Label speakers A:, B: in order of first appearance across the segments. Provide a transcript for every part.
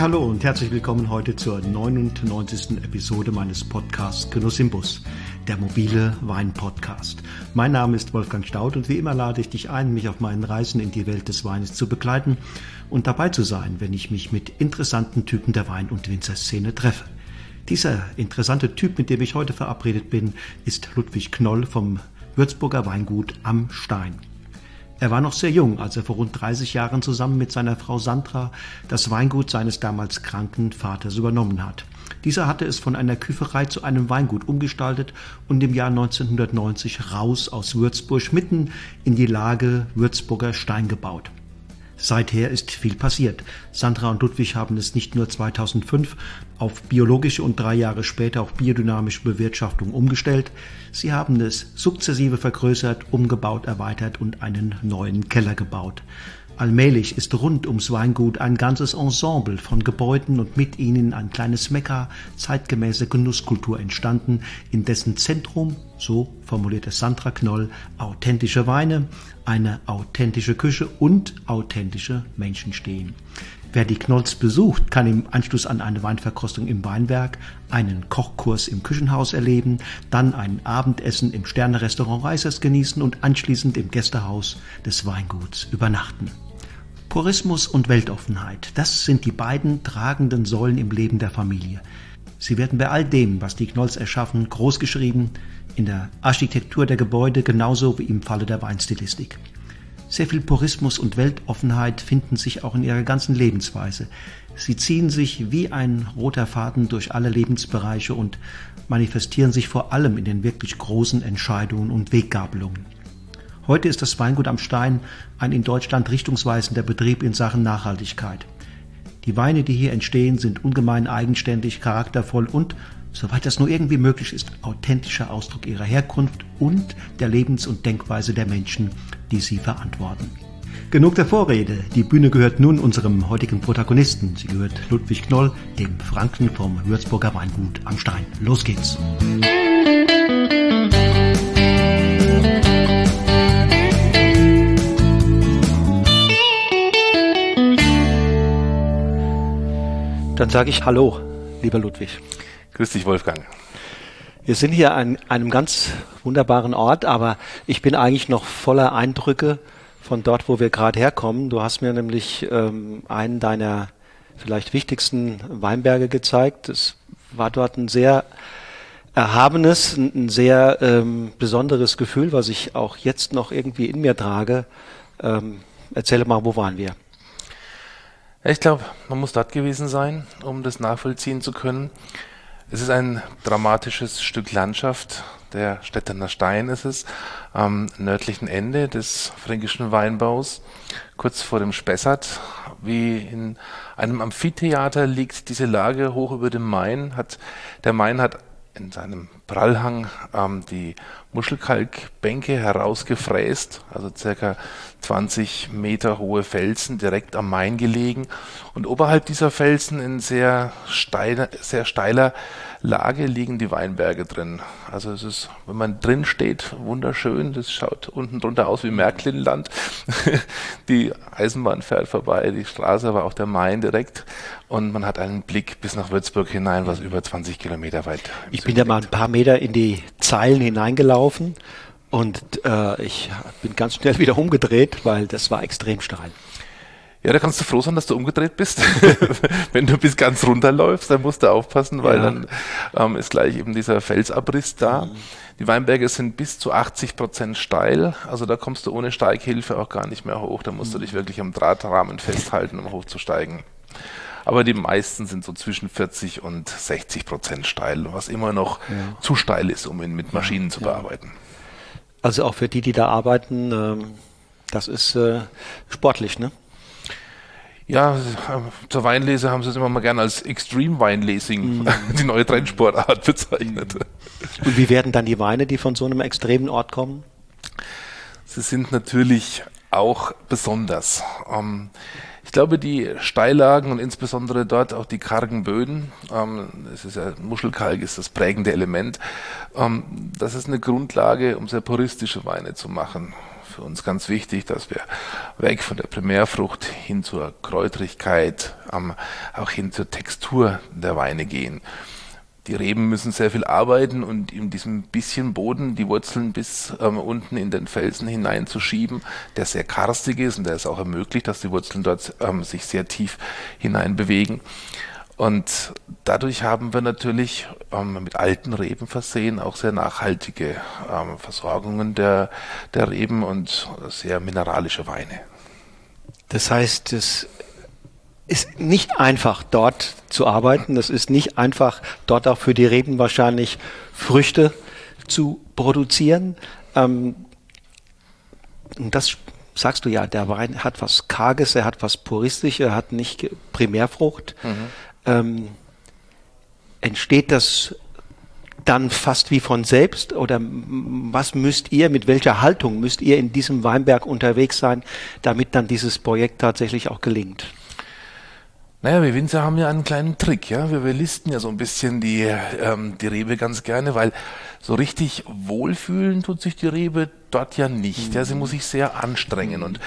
A: hallo und herzlich willkommen heute zur 99. Episode meines Podcasts Genuss im Bus, der mobile Wein-Podcast. Mein Name ist Wolfgang Staud und wie immer lade ich dich ein, mich auf meinen Reisen in die Welt des Weines zu begleiten und dabei zu sein, wenn ich mich mit interessanten Typen der Wein- und Winzerszene treffe. Dieser interessante Typ, mit dem ich heute verabredet bin, ist Ludwig Knoll vom Würzburger Weingut am Stein. Er war noch sehr jung, als er vor rund 30 Jahren zusammen mit seiner Frau Sandra das Weingut seines damals kranken Vaters übernommen hat. Dieser hatte es von einer Küferei zu einem Weingut umgestaltet und im Jahr 1990 raus aus Würzburg mitten in die Lage Würzburger Stein gebaut. Seither ist viel passiert. Sandra und Ludwig haben es nicht nur 2005 auf biologische und drei Jahre später auf biodynamische Bewirtschaftung umgestellt, sie haben es sukzessive vergrößert, umgebaut, erweitert und einen neuen Keller gebaut. Allmählich ist rund ums Weingut ein ganzes Ensemble von Gebäuden und mit ihnen ein kleines Mekka zeitgemäße Genusskultur entstanden, in dessen Zentrum, so formulierte Sandra Knoll, authentische Weine, eine authentische Küche und authentische Menschen stehen. Wer die Knolls besucht, kann im Anschluss an eine Weinverkostung im Weinberg einen Kochkurs im Küchenhaus erleben, dann ein Abendessen im Sternerestaurant Reisers genießen und anschließend im Gästehaus des Weinguts übernachten. Purismus und Weltoffenheit, das sind die beiden tragenden Säulen im Leben der Familie. Sie werden bei all dem, was die Knolls erschaffen, großgeschrieben, in der Architektur der Gebäude genauso wie im Falle der Weinstilistik. Sehr viel Purismus und Weltoffenheit finden sich auch in ihrer ganzen Lebensweise. Sie ziehen sich wie ein roter Faden durch alle Lebensbereiche und manifestieren sich vor allem in den wirklich großen Entscheidungen und Weggabelungen. Heute ist das Weingut am Stein ein in Deutschland richtungsweisender Betrieb in Sachen Nachhaltigkeit. Die Weine, die hier entstehen, sind ungemein eigenständig, charaktervoll und, soweit das nur irgendwie möglich ist, authentischer Ausdruck ihrer Herkunft und der Lebens- und Denkweise der Menschen, die sie verantworten. Genug der Vorrede. Die Bühne gehört nun unserem heutigen Protagonisten. Sie gehört Ludwig Knoll, dem Franken vom Würzburger Weingut am Stein. Los geht's. Dann sage ich Hallo, lieber Ludwig.
B: Grüß dich, Wolfgang.
A: Wir sind hier an einem ganz wunderbaren Ort, aber ich bin eigentlich noch voller Eindrücke von dort, wo wir gerade herkommen. Du hast mir nämlich ähm, einen deiner vielleicht wichtigsten Weinberge gezeigt. Es war dort ein sehr erhabenes, ein sehr ähm, besonderes Gefühl, was ich auch jetzt noch irgendwie in mir trage. Ähm, erzähle mal, wo waren wir?
B: Ich glaube, man muss dort gewesen sein, um das nachvollziehen zu können. Es ist ein dramatisches Stück Landschaft. Der Stettener Stein ist es, am nördlichen Ende des fränkischen Weinbaus, kurz vor dem Spessart. Wie in einem Amphitheater liegt diese Lage hoch über dem Main. Hat, der Main hat in seinem Prallhang ähm, die Muschelkalkbänke herausgefräst, also circa 20 Meter hohe Felsen direkt am Main gelegen. Und oberhalb dieser Felsen in sehr steiler, sehr steiler Lage liegen die Weinberge drin. Also es ist, wenn man drin steht, wunderschön. Das schaut unten drunter aus wie Märklinland. die Eisenbahn fährt vorbei, die Straße, aber auch der Main direkt. Und man hat einen Blick bis nach Würzburg hinein, was über 20 Kilometer weit.
A: Ich bin da mal ein paar Meter in die Zeilen hineingelaufen und äh, ich bin ganz schnell wieder umgedreht, weil das war extrem steil.
B: Ja, da kannst du froh sein, dass du umgedreht bist. Wenn du bis ganz runterläufst, dann musst du aufpassen, weil ja. dann ähm, ist gleich eben dieser Felsabriss da. Mhm. Die Weinberge sind bis zu 80 Prozent steil, also da kommst du ohne Steighilfe auch gar nicht mehr hoch. Da musst mhm. du dich wirklich am Drahtrahmen festhalten, um hochzusteigen. Aber die meisten sind so zwischen 40 und 60 Prozent steil, was immer noch ja. zu steil ist, um ihn mit Maschinen ja, zu bearbeiten.
A: Also auch für die, die da arbeiten, ähm, das ist äh, sportlich, ne?
B: Ja, zur Weinlese haben sie es immer mal gerne als Extreme Weinlesing, mhm. die neue Trendsportart bezeichnet.
A: Und wie werden dann die Weine, die von so einem extremen Ort kommen?
B: Sie sind natürlich auch besonders. Ähm, ich glaube, die Steillagen und insbesondere dort auch die kargen Böden, ähm, es ist ja Muschelkalk ist das prägende Element, ähm, das ist eine Grundlage, um sehr puristische Weine zu machen für uns ganz wichtig, dass wir weg von der Primärfrucht hin zur Kräutrigkeit, ähm, auch hin zur Textur der Weine gehen. Die Reben müssen sehr viel arbeiten und in diesem bisschen Boden die Wurzeln bis ähm, unten in den Felsen hineinzuschieben, der sehr karstig ist und der es auch ermöglicht, dass die Wurzeln dort ähm, sich sehr tief hinein bewegen. Und dadurch haben wir natürlich ähm, mit alten Reben versehen auch sehr nachhaltige ähm, Versorgungen der, der Reben und sehr mineralische Weine.
A: Das heißt, es ist nicht einfach dort zu arbeiten. Es ist nicht einfach dort auch für die Reben wahrscheinlich Früchte zu produzieren. Ähm, das sagst du ja, der Wein hat was Karges, er hat was Puristisches, er hat nicht Primärfrucht. Mhm ähm, entsteht das dann fast wie von selbst oder was müsst ihr, mit welcher Haltung müsst ihr in diesem Weinberg unterwegs sein, damit dann dieses Projekt tatsächlich auch gelingt?
B: Naja, wir Winzer haben ja einen kleinen Trick, ja. Wir, wir listen ja so ein bisschen die, ähm, die Rebe ganz gerne, weil so richtig wohlfühlen tut sich die Rebe dort ja nicht. Ja, sie muss sich sehr anstrengen. Und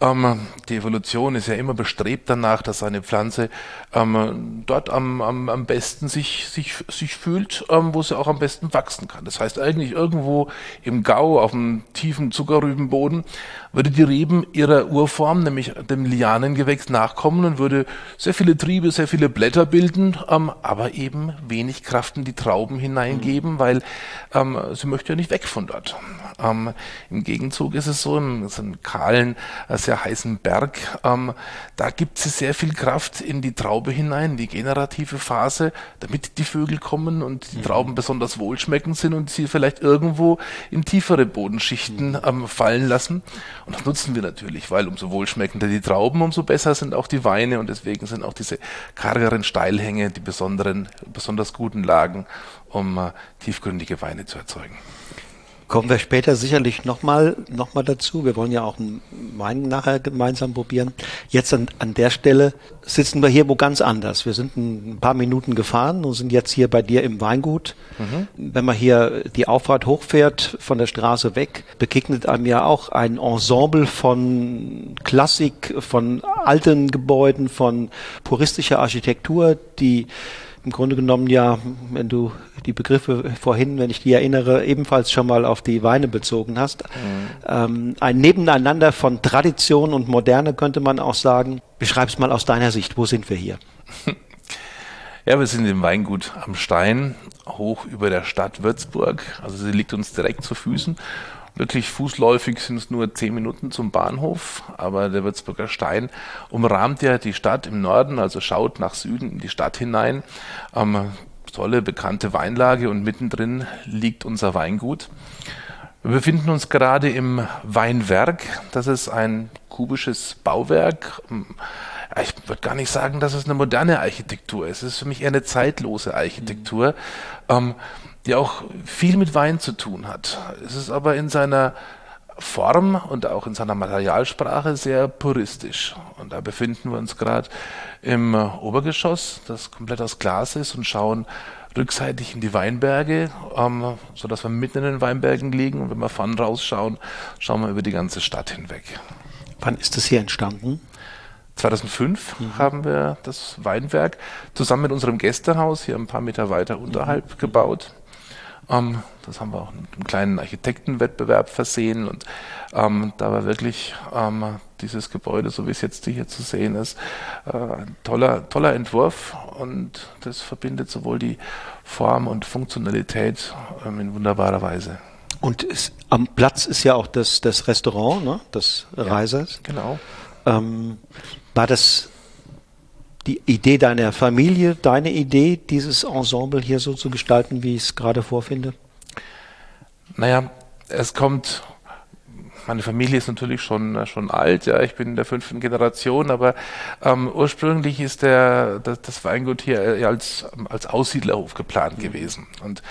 B: ähm, die Evolution ist ja immer bestrebt danach, dass eine Pflanze ähm, dort am, am, am besten sich, sich, sich fühlt, ähm, wo sie auch am besten wachsen kann. Das heißt eigentlich irgendwo im Gau auf dem tiefen Zuckerrübenboden würde die Reben ihrer Urform, nämlich dem Lianengewächs, nachkommen und würde sehr viele Triebe, sehr viele Blätter bilden, ähm, aber eben wenig Kraft in die Trauben hineingeben, weil ähm, sie möchte ja nicht weg von dort. Ähm, Im Gegenzug ist es so, in so einem kahlen, äh, sehr heißen Berg, ähm, da gibt sie sehr viel Kraft in die Traube hinein, die generative Phase, damit die Vögel kommen und die mhm. Trauben besonders wohlschmeckend sind und sie vielleicht irgendwo in tiefere Bodenschichten mhm. ähm, fallen lassen. Und das nutzen wir natürlich, weil umso wohlschmeckender die Trauben, umso besser sind auch die Weine und deswegen sind auch diese kargeren Steilhänge die besonderen, besonders guten Lagen, um äh, tiefgründige Weine zu erzeugen.
A: Kommen wir später sicherlich nochmal noch mal dazu. Wir wollen ja auch einen Wein nachher gemeinsam probieren. Jetzt an, an der Stelle sitzen wir hier wo ganz anders. Wir sind ein paar Minuten gefahren und sind jetzt hier bei dir im Weingut. Mhm. Wenn man hier die Auffahrt hochfährt von der Straße weg, begegnet einem ja auch ein Ensemble von Klassik, von alten Gebäuden, von puristischer Architektur, die im Grunde genommen ja, wenn du die Begriffe vorhin, wenn ich die erinnere, ebenfalls schon mal auf die Weine bezogen hast. Mhm. Ähm, ein Nebeneinander von Tradition und Moderne könnte man auch sagen. Beschreib's mal aus deiner Sicht. Wo sind wir hier?
B: Ja, wir sind im Weingut am Stein, hoch über der Stadt Würzburg. Also sie liegt uns direkt zu Füßen Wirklich fußläufig sind es nur zehn Minuten zum Bahnhof, aber der Würzburger Stein umrahmt ja die Stadt im Norden, also schaut nach Süden in die Stadt hinein. Ähm, tolle, bekannte Weinlage und mittendrin liegt unser Weingut. Wir befinden uns gerade im Weinwerk. Das ist ein kubisches Bauwerk. Ich würde gar nicht sagen, dass es eine moderne Architektur ist. Es ist für mich eher eine zeitlose Architektur. Mhm die auch viel mit Wein zu tun hat. Es ist aber in seiner Form und auch in seiner Materialsprache sehr puristisch. Und da befinden wir uns gerade im Obergeschoss, das komplett aus Glas ist und schauen rückseitig in die Weinberge, ähm, so dass wir mitten in den Weinbergen liegen. Und wenn wir vorn rausschauen, schauen wir über die ganze Stadt hinweg.
A: Wann ist das hier entstanden?
B: 2005 mhm. haben wir das Weinwerk zusammen mit unserem Gästehaus hier ein paar Meter weiter unterhalb mhm. gebaut. Ähm, das haben wir auch mit einem kleinen Architektenwettbewerb versehen und ähm, da war wirklich ähm, dieses Gebäude, so wie es jetzt hier zu sehen ist, äh, ein toller, toller Entwurf und das verbindet sowohl die Form und Funktionalität ähm, in wunderbarer Weise.
A: Und es, am Platz ist ja auch das, das Restaurant, ne? das Reisers.
B: Ja, genau.
A: Ähm, war das die Idee deiner Familie, deine Idee, dieses Ensemble hier so zu gestalten, wie ich es gerade vorfinde?
B: Naja, es kommt meine Familie ist natürlich schon, schon alt, ja, ich bin in der fünften Generation, aber ähm, ursprünglich ist der, das, das Weingut hier als, als Aussiedlerhof geplant mhm. gewesen. Und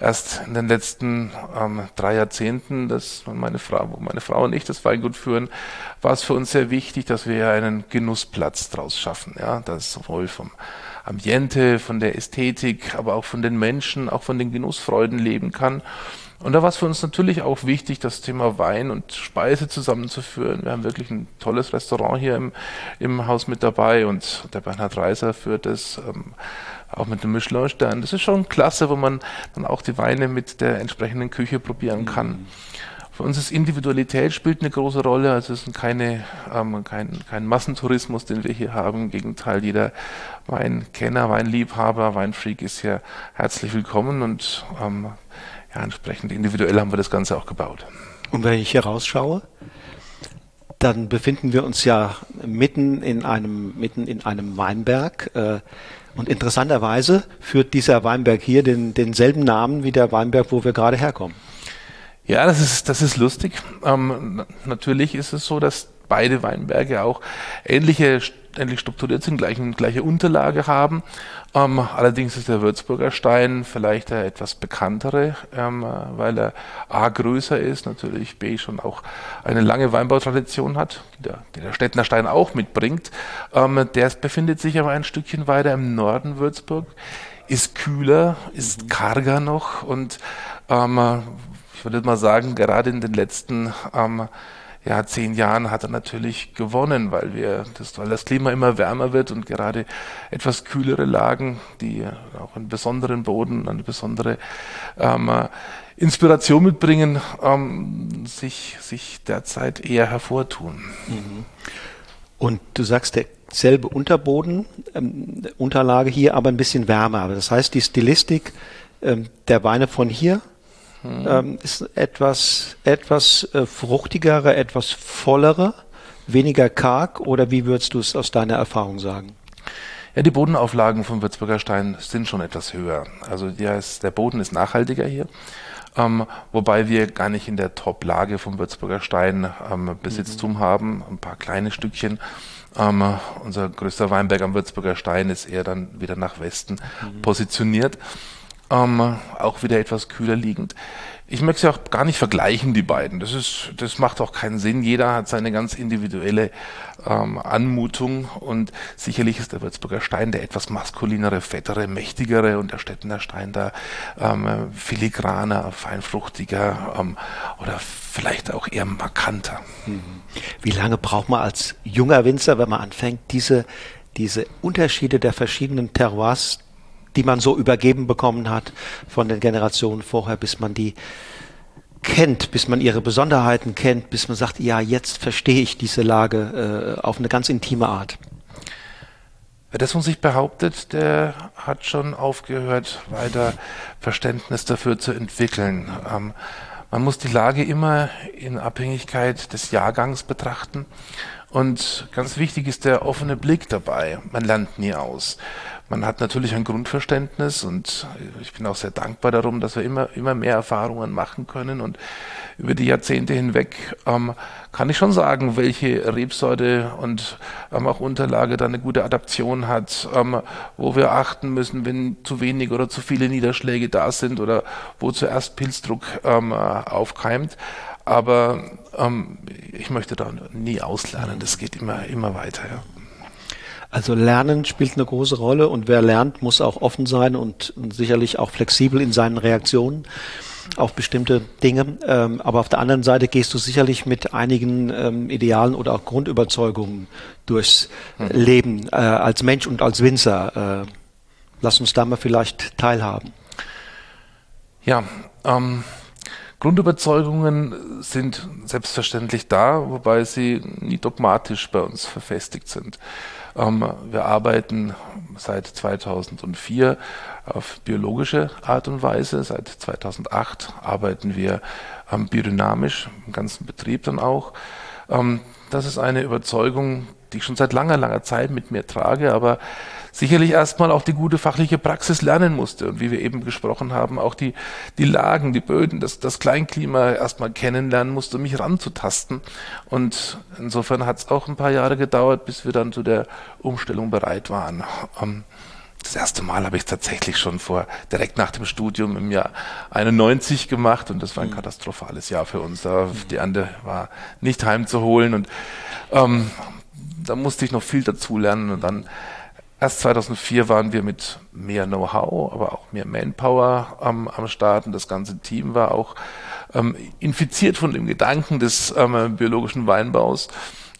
B: erst in den letzten ähm, drei Jahrzehnten, dass meine Frau, wo meine Frau und ich das Weingut führen, war es für uns sehr wichtig, dass wir einen Genussplatz draus schaffen. Ja, das sowohl vom Ambiente, von der Ästhetik, aber auch von den Menschen, auch von den Genussfreuden leben kann. Und da war es für uns natürlich auch wichtig, das Thema Wein und Speise zusammenzuführen. Wir haben wirklich ein tolles Restaurant hier im, im Haus mit dabei und der Bernhard Reiser führt es ähm, auch mit dem Michelin-Stern. Das ist schon klasse, wo man dann auch die Weine mit der entsprechenden Küche probieren kann. Mhm. Für uns ist Individualität spielt eine große Rolle. Also es ist keine, ähm, kein, kein Massentourismus, den wir hier haben. Im Gegenteil, jeder Weinkenner, Weinliebhaber, Weinfreak ist hier herzlich willkommen und ähm, ja, entsprechend individuell haben wir das Ganze auch gebaut.
A: Und wenn ich hier rausschaue, dann befinden wir uns ja mitten in einem, mitten in einem Weinberg. Äh, und interessanterweise führt dieser Weinberg hier den, denselben Namen wie der Weinberg, wo wir gerade herkommen.
B: Ja, das ist, das ist lustig. Ähm, natürlich ist es so, dass beide Weinberge auch ähnliche ähnlich strukturiert sind, gleichen, gleiche Unterlage haben. Ähm, allerdings ist der Würzburger Stein vielleicht der etwas bekanntere, ähm, weil er A größer ist, natürlich B schon auch eine lange Weinbautradition hat, die der, die der Stettner Stein auch mitbringt. Ähm, der befindet sich aber ein Stückchen weiter im Norden Würzburg, ist kühler, ist karger noch und ähm, ich würde mal sagen, gerade in den letzten ähm, ja, zehn Jahren hat er natürlich gewonnen, weil wir das, weil das Klima immer wärmer wird und gerade etwas kühlere Lagen, die auch einen besonderen Boden, eine besondere ähm, Inspiration mitbringen, ähm, sich, sich derzeit eher hervortun. Mhm.
A: Und du sagst, derselbe Unterboden, ähm, Unterlage hier, aber ein bisschen wärmer. Das heißt, die Stilistik ähm, der Weine von hier hm. ähm, ist etwas, etwas äh, fruchtigere, etwas vollere, weniger karg oder wie würdest du es aus deiner Erfahrung sagen?
B: Ja, die Bodenauflagen vom Würzburger Stein sind schon etwas höher. Also der, ist, der Boden ist nachhaltiger hier. Ähm, wobei wir gar nicht in der Top-Lage vom Würzburger Stein ähm, Besitztum mhm. haben, ein paar kleine Stückchen. Ähm, unser größter Weinberg am Würzburger Stein ist eher dann wieder nach Westen mhm. positioniert ähm, auch wieder etwas kühler liegend. Ich möchte ja auch gar nicht vergleichen, die beiden. Das ist, das macht auch keinen Sinn. Jeder hat seine ganz individuelle ähm, Anmutung und sicherlich ist der Würzburger Stein der etwas maskulinere, fettere, mächtigere und der Stettener Stein da ähm, filigraner, feinfruchtiger ähm, oder vielleicht auch eher markanter. Mhm.
A: Wie lange braucht man als junger Winzer, wenn man anfängt, diese, diese Unterschiede der verschiedenen Terroirs die man so übergeben bekommen hat von den Generationen vorher, bis man die kennt, bis man ihre Besonderheiten kennt, bis man sagt, ja, jetzt verstehe ich diese Lage äh, auf eine ganz intime Art.
B: Wer das von sich behauptet, der hat schon aufgehört, weiter Verständnis dafür zu entwickeln. Ähm, man muss die Lage immer in Abhängigkeit des Jahrgangs betrachten. Und ganz wichtig ist der offene Blick dabei. Man lernt nie aus. Man hat natürlich ein Grundverständnis und ich bin auch sehr dankbar darum, dass wir immer, immer mehr Erfahrungen machen können und über die Jahrzehnte hinweg ähm, kann ich schon sagen, welche Rebsorte und ähm, auch Unterlage da eine gute Adaption hat, ähm, wo wir achten müssen, wenn zu wenig oder zu viele Niederschläge da sind oder wo zuerst Pilzdruck ähm, aufkeimt. Aber ähm, ich möchte da nie auslernen, das geht immer, immer weiter. Ja.
A: Also Lernen spielt eine große Rolle und wer lernt, muss auch offen sein und, und sicherlich auch flexibel in seinen Reaktionen auf bestimmte Dinge. Ähm, aber auf der anderen Seite gehst du sicherlich mit einigen ähm, Idealen oder auch Grundüberzeugungen durchs hm. Leben äh, als Mensch und als Winzer. Äh, lass uns da mal vielleicht teilhaben.
B: Ja, ähm, Grundüberzeugungen sind selbstverständlich da, wobei sie nie dogmatisch bei uns verfestigt sind. Ähm, wir arbeiten seit 2004 auf biologische Art und Weise. Seit 2008 arbeiten wir ähm, biodynamisch im ganzen Betrieb dann auch. Ähm, das ist eine Überzeugung, die ich schon seit langer, langer Zeit mit mir trage, aber sicherlich erstmal auch die gute fachliche Praxis lernen musste und wie wir eben gesprochen haben, auch die, die Lagen, die Böden, das, das Kleinklima erstmal kennenlernen musste, um mich ranzutasten. Und insofern hat es auch ein paar Jahre gedauert, bis wir dann zu der Umstellung bereit waren. Ähm, das erste Mal habe ich tatsächlich schon vor, direkt nach dem Studium im Jahr 91 gemacht und das war ein mhm. katastrophales Jahr für uns. Da, die Ande war nicht heimzuholen und ähm, da musste ich noch viel dazu lernen und dann Erst 2004 waren wir mit mehr Know-how, aber auch mehr Manpower ähm, am Start und das ganze Team war auch ähm, infiziert von dem Gedanken des ähm, biologischen Weinbaus.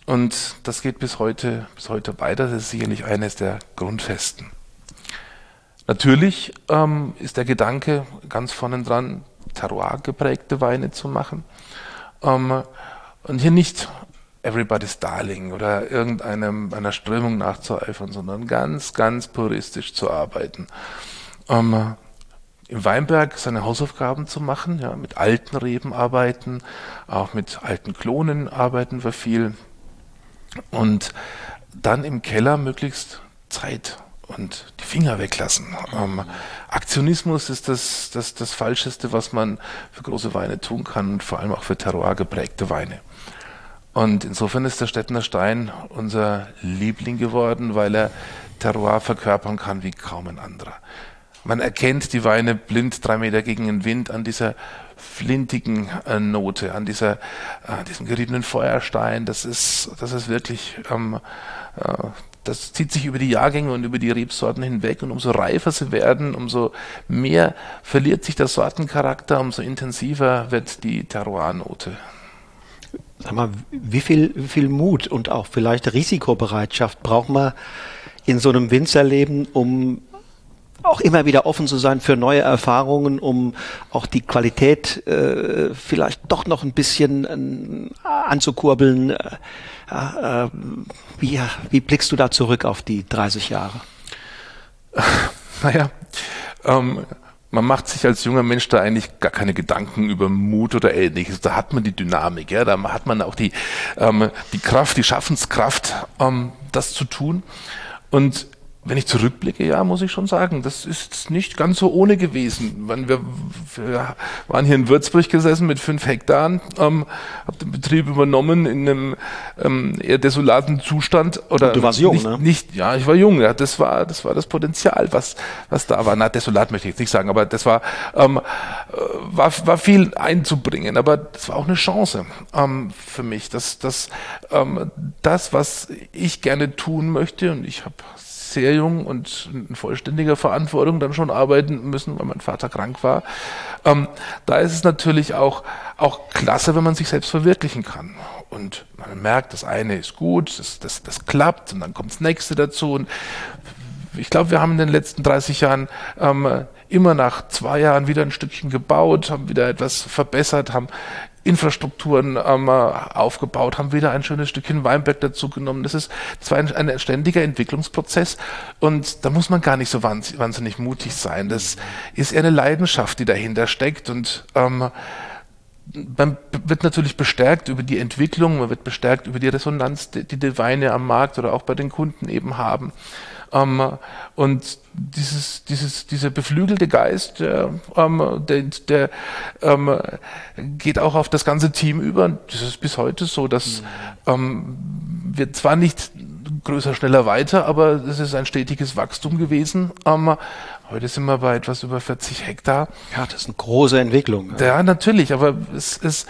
B: Und das geht bis heute, bis heute weiter. Das ist sicherlich eines der Grundfesten. Natürlich ähm, ist der Gedanke ganz vorne dran, terroir geprägte Weine zu machen. Ähm, und hier nicht Everybody's Darling oder irgendeinem einer Strömung nachzueifern, sondern ganz, ganz puristisch zu arbeiten. Ähm, Im Weinberg seine Hausaufgaben zu machen, ja, mit alten Reben arbeiten, auch mit alten Klonen arbeiten wir viel. Und dann im Keller möglichst Zeit und die Finger weglassen. Ähm, Aktionismus ist das, das, das Falscheste, was man für große Weine tun kann und vor allem auch für terroir geprägte Weine. Und insofern ist der Stettener Stein unser Liebling geworden, weil er Terroir verkörpern kann wie kaum ein anderer. Man erkennt die Weine blind drei Meter gegen den Wind an dieser flintigen äh, Note, an dieser, äh, diesem geriebenen Feuerstein. Das ist, das ist wirklich, ähm, äh, das zieht sich über die Jahrgänge und über die Rebsorten hinweg. Und umso reifer sie werden, umso mehr verliert sich der Sortencharakter, umso intensiver wird die Terroir-Note.
A: Sag mal, wie viel, wie viel Mut und auch vielleicht Risikobereitschaft braucht man in so einem Winzerleben, um auch immer wieder offen zu sein für neue Erfahrungen, um auch die Qualität äh, vielleicht doch noch ein bisschen äh, anzukurbeln. Äh, äh, wie, wie blickst du da zurück auf die 30 Jahre?
B: Naja, ähm, man macht sich als junger Mensch da eigentlich gar keine Gedanken über Mut oder ähnliches. Da hat man die Dynamik, ja, da hat man auch die, ähm, die Kraft, die Schaffenskraft, ähm, das zu tun. Und wenn ich zurückblicke, ja, muss ich schon sagen, das ist nicht ganz so ohne gewesen. Wir, wir waren hier in Würzburg gesessen mit fünf Hektaren, ähm, habe den Betrieb übernommen in einem ähm, eher desolaten Zustand. Oder
A: du warst jung,
B: nicht,
A: ne?
B: Nicht, ja, ich war jung. Ja, das war, das war das Potenzial, was, was da war. Na, desolat möchte ich jetzt nicht sagen, aber das war, ähm, äh, war, war viel einzubringen. Aber das war auch eine Chance ähm, für mich. dass das, ähm, das, was ich gerne tun möchte, und ich habe sehr jung und in vollständiger Verantwortung dann schon arbeiten müssen, weil mein Vater krank war. Ähm, da ist es natürlich auch, auch klasse, wenn man sich selbst verwirklichen kann. Und man merkt, das eine ist gut, das, das, das klappt und dann kommt das nächste dazu. Und ich glaube, wir haben in den letzten 30 Jahren ähm, immer nach zwei Jahren wieder ein Stückchen gebaut, haben wieder etwas verbessert, haben Infrastrukturen ähm, aufgebaut, haben wieder ein schönes Stückchen Weinberg dazu genommen. Das ist zwar ein, ein, ständiger Entwicklungsprozess und da muss man gar nicht so wahnsinnig, wahnsinnig, mutig sein. Das ist eher eine Leidenschaft, die dahinter steckt und ähm, man wird natürlich bestärkt über die Entwicklung, man wird bestärkt über die Resonanz, die die Weine am Markt oder auch bei den Kunden eben haben. Ähm, und dieses, dieses, dieser beflügelte Geist, der, ähm, der, der ähm, geht auch auf das ganze Team über. Das ist bis heute so, dass mhm. wir zwar nicht größer, schneller, weiter, aber es ist ein stetiges Wachstum gewesen. Ähm, Heute sind wir bei etwas über 40 Hektar.
A: Ja, das ist eine große Entwicklung.
B: Ja, natürlich, aber es ist,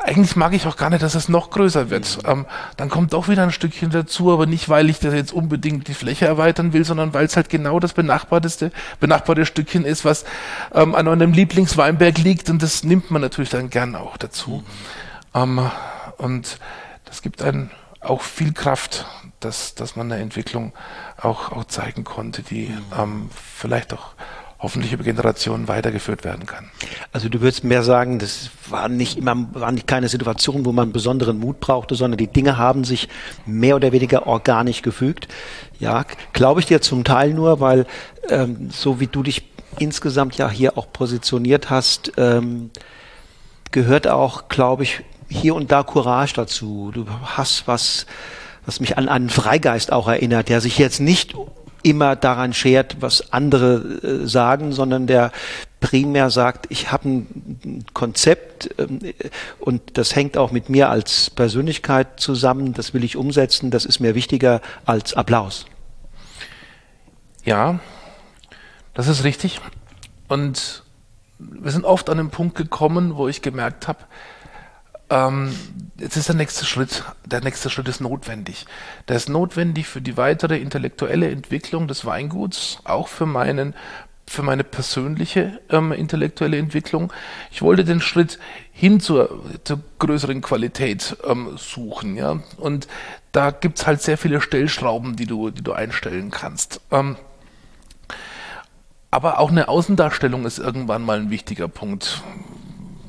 B: eigentlich mag ich auch gar nicht, dass es noch größer wird. Mhm. Ähm, dann kommt doch wieder ein Stückchen dazu, aber nicht, weil ich das jetzt unbedingt die Fläche erweitern will, sondern weil es halt genau das benachbarteste, benachbarte Stückchen ist, was ähm, an einem Lieblingsweinberg liegt und das nimmt man natürlich dann gern auch dazu. Mhm. Ähm, und das gibt einen auch viel Kraft, dass, dass man eine Entwicklung auch, auch zeigen konnte, die ähm, vielleicht auch hoffentlich über Generationen weitergeführt werden kann.
A: Also du würdest mehr sagen, das war nicht immer, war nicht keine Situation, wo man besonderen Mut brauchte, sondern die Dinge haben sich mehr oder weniger organisch gefügt. Ja, glaube ich dir zum Teil nur, weil ähm, so wie du dich insgesamt ja hier auch positioniert hast, ähm, gehört auch, glaube ich, hier und da Courage dazu. Du hast was, was mich an einen Freigeist auch erinnert, der sich jetzt nicht immer daran schert, was andere äh, sagen, sondern der primär sagt, ich habe ein Konzept ähm, und das hängt auch mit mir als Persönlichkeit zusammen, das will ich umsetzen, das ist mir wichtiger als Applaus.
B: Ja, das ist richtig. Und wir sind oft an den Punkt gekommen, wo ich gemerkt habe, ähm, jetzt ist der nächste Schritt, der nächste Schritt ist notwendig. Der ist notwendig für die weitere intellektuelle Entwicklung des Weinguts, auch für meinen für meine persönliche ähm, intellektuelle Entwicklung. Ich wollte den Schritt hin zur, zur größeren Qualität ähm, suchen, ja. Und da gibt's halt sehr viele Stellschrauben, die du, die du einstellen kannst. Ähm, aber auch eine Außendarstellung ist irgendwann mal ein wichtiger Punkt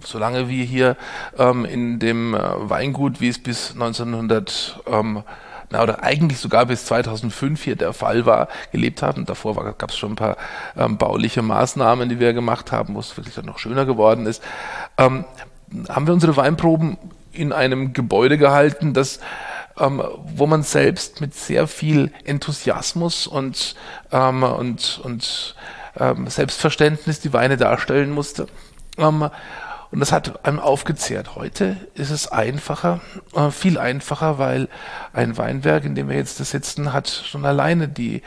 B: solange wir hier ähm, in dem äh, Weingut, wie es bis 1900 ähm, na, oder eigentlich sogar bis 2005 hier der Fall war, gelebt haben. Davor gab es schon ein paar ähm, bauliche Maßnahmen, die wir gemacht haben, wo es wirklich dann noch schöner geworden ist. Ähm, haben wir unsere Weinproben in einem Gebäude gehalten, das ähm, wo man selbst mit sehr viel Enthusiasmus und, ähm, und, und ähm, Selbstverständnis die Weine darstellen musste. Und das hat einem aufgezehrt. Heute ist es einfacher, äh, viel einfacher, weil ein Weinberg, in dem wir jetzt sitzen, hat schon alleine die,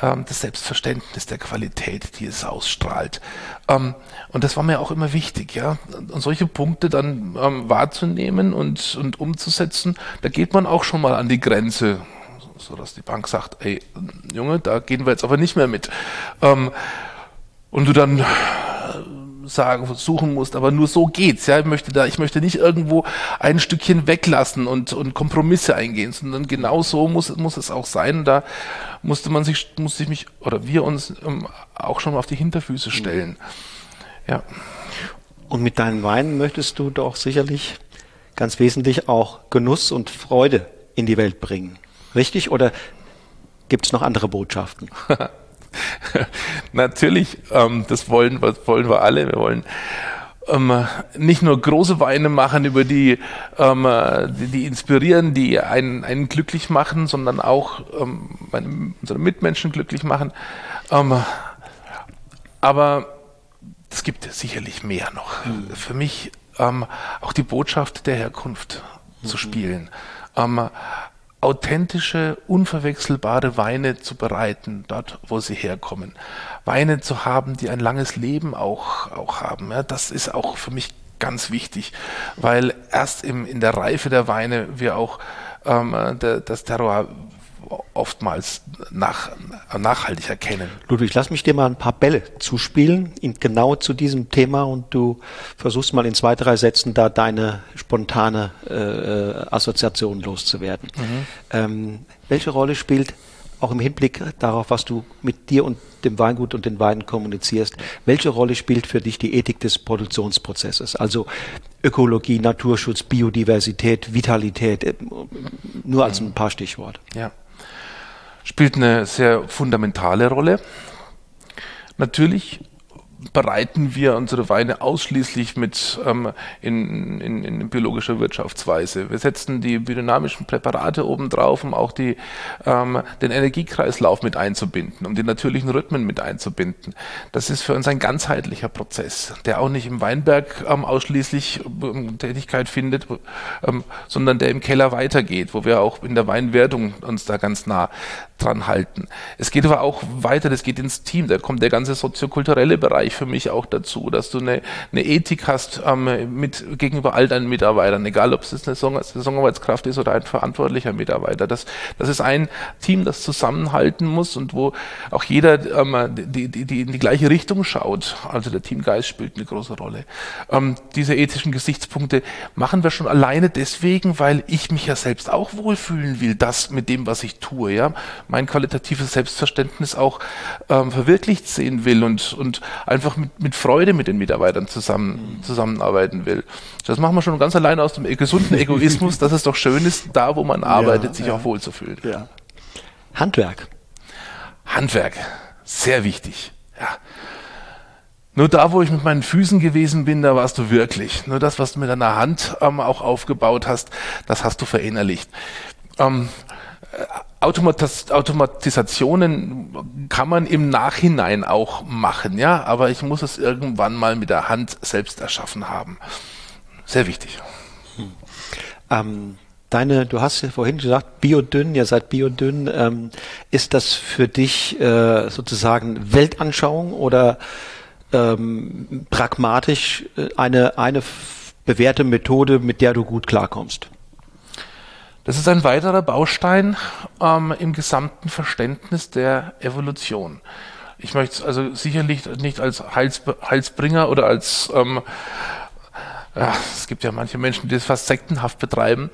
B: ähm, das Selbstverständnis der Qualität, die es ausstrahlt. Ähm, und das war mir auch immer wichtig, ja. Und solche Punkte dann ähm, wahrzunehmen und, und umzusetzen, da geht man auch schon mal an die Grenze so dass die Bank sagt, ey, Junge, da gehen wir jetzt aber nicht mehr mit. Ähm, und du dann sagen, suchen musst, aber nur so geht's. Ja, ich möchte da, ich möchte nicht irgendwo ein Stückchen weglassen und, und Kompromisse eingehen, sondern genau so muss, muss es auch sein. Da musste man sich, musste ich mich oder wir uns ähm, auch schon auf die Hinterfüße stellen. Ja.
A: Und mit deinen Weinen möchtest du doch sicherlich ganz wesentlich auch Genuss und Freude in die Welt bringen. Richtig? Oder gibt es noch andere Botschaften?
B: Natürlich, ähm, das wollen, wollen wir alle. Wir wollen ähm, nicht nur große Weine machen, über die, ähm, die, die, inspirieren, die einen, einen glücklich machen, sondern auch ähm, unsere Mitmenschen glücklich machen. Ähm, aber es gibt sicherlich mehr noch. Mhm. Für mich ähm, auch die Botschaft der Herkunft mhm. zu spielen. Authentische, unverwechselbare Weine zu bereiten, dort, wo sie herkommen. Weine zu haben, die ein langes Leben auch, auch haben. Ja, das ist auch für mich ganz wichtig, weil erst im, in der Reife der Weine wir auch ähm, der, das Terroir oftmals nach, nachhaltig erkennen.
A: Ludwig, lass mich dir mal ein paar Bälle zuspielen, in, genau zu diesem Thema und du versuchst mal in zwei, drei Sätzen da deine spontane äh, Assoziation loszuwerden. Mhm. Ähm, welche Rolle spielt auch im Hinblick darauf, was du mit dir und dem Weingut und den Weinen kommunizierst, welche Rolle spielt für dich die Ethik des Produktionsprozesses? Also Ökologie, Naturschutz, Biodiversität, Vitalität, äh, nur als ein paar Stichworte.
B: Ja spielt eine sehr fundamentale Rolle. Natürlich bereiten wir unsere Weine ausschließlich mit ähm, in, in, in biologischer Wirtschaftsweise. Wir setzen die biodynamischen Präparate oben drauf, um auch die, ähm, den Energiekreislauf mit einzubinden, um die natürlichen Rhythmen mit einzubinden. Das ist für uns ein ganzheitlicher Prozess, der auch nicht im Weinberg ähm, ausschließlich ähm, Tätigkeit findet, ähm, sondern der im Keller weitergeht, wo wir auch in der Weinwertung uns da ganz nah dran halten. Es geht aber auch weiter, das geht ins Team, da kommt der ganze soziokulturelle Bereich für mich auch dazu, dass du eine, eine Ethik hast ähm, mit, gegenüber all deinen Mitarbeitern, egal ob es eine Saison, Saisonarbeitskraft ist oder ein verantwortlicher Mitarbeiter. Das, das ist ein Team, das zusammenhalten muss und wo auch jeder ähm, die, die, die in die gleiche Richtung schaut. Also der Teamgeist spielt eine große Rolle. Ähm, diese ethischen Gesichtspunkte machen wir schon alleine deswegen, weil ich mich ja selbst auch wohlfühlen will, das mit dem, was ich tue. Ja? mein qualitatives Selbstverständnis auch ähm, verwirklicht sehen will und, und einfach mit, mit Freude mit den Mitarbeitern zusammen, zusammenarbeiten will. Das machen wir schon ganz allein aus dem gesunden Egoismus, dass es doch schön ist, da wo man arbeitet, ja, sich ja. auch wohlzufühlen. Ja.
A: Handwerk.
B: Handwerk, sehr wichtig. Ja. Nur da, wo ich mit meinen Füßen gewesen bin, da warst du wirklich. Nur das, was du mit deiner Hand ähm, auch aufgebaut hast, das hast du verinnerlicht. Ähm, Automatis Automatisationen kann man im Nachhinein auch machen, ja, aber ich muss es irgendwann mal mit der Hand selbst erschaffen haben. Sehr wichtig. Hm.
A: Ähm, deine, du hast ja vorhin gesagt, biodünn, ihr seid biodünn. Ähm, ist das für dich äh, sozusagen Weltanschauung oder ähm, pragmatisch äh, eine, eine bewährte Methode, mit der du gut klarkommst?
B: Das ist ein weiterer Baustein ähm, im gesamten Verständnis der Evolution. Ich möchte es also sicherlich nicht als Heils, Heilsbringer oder als ähm, ja, es gibt ja manche Menschen, die das fast sektenhaft betreiben,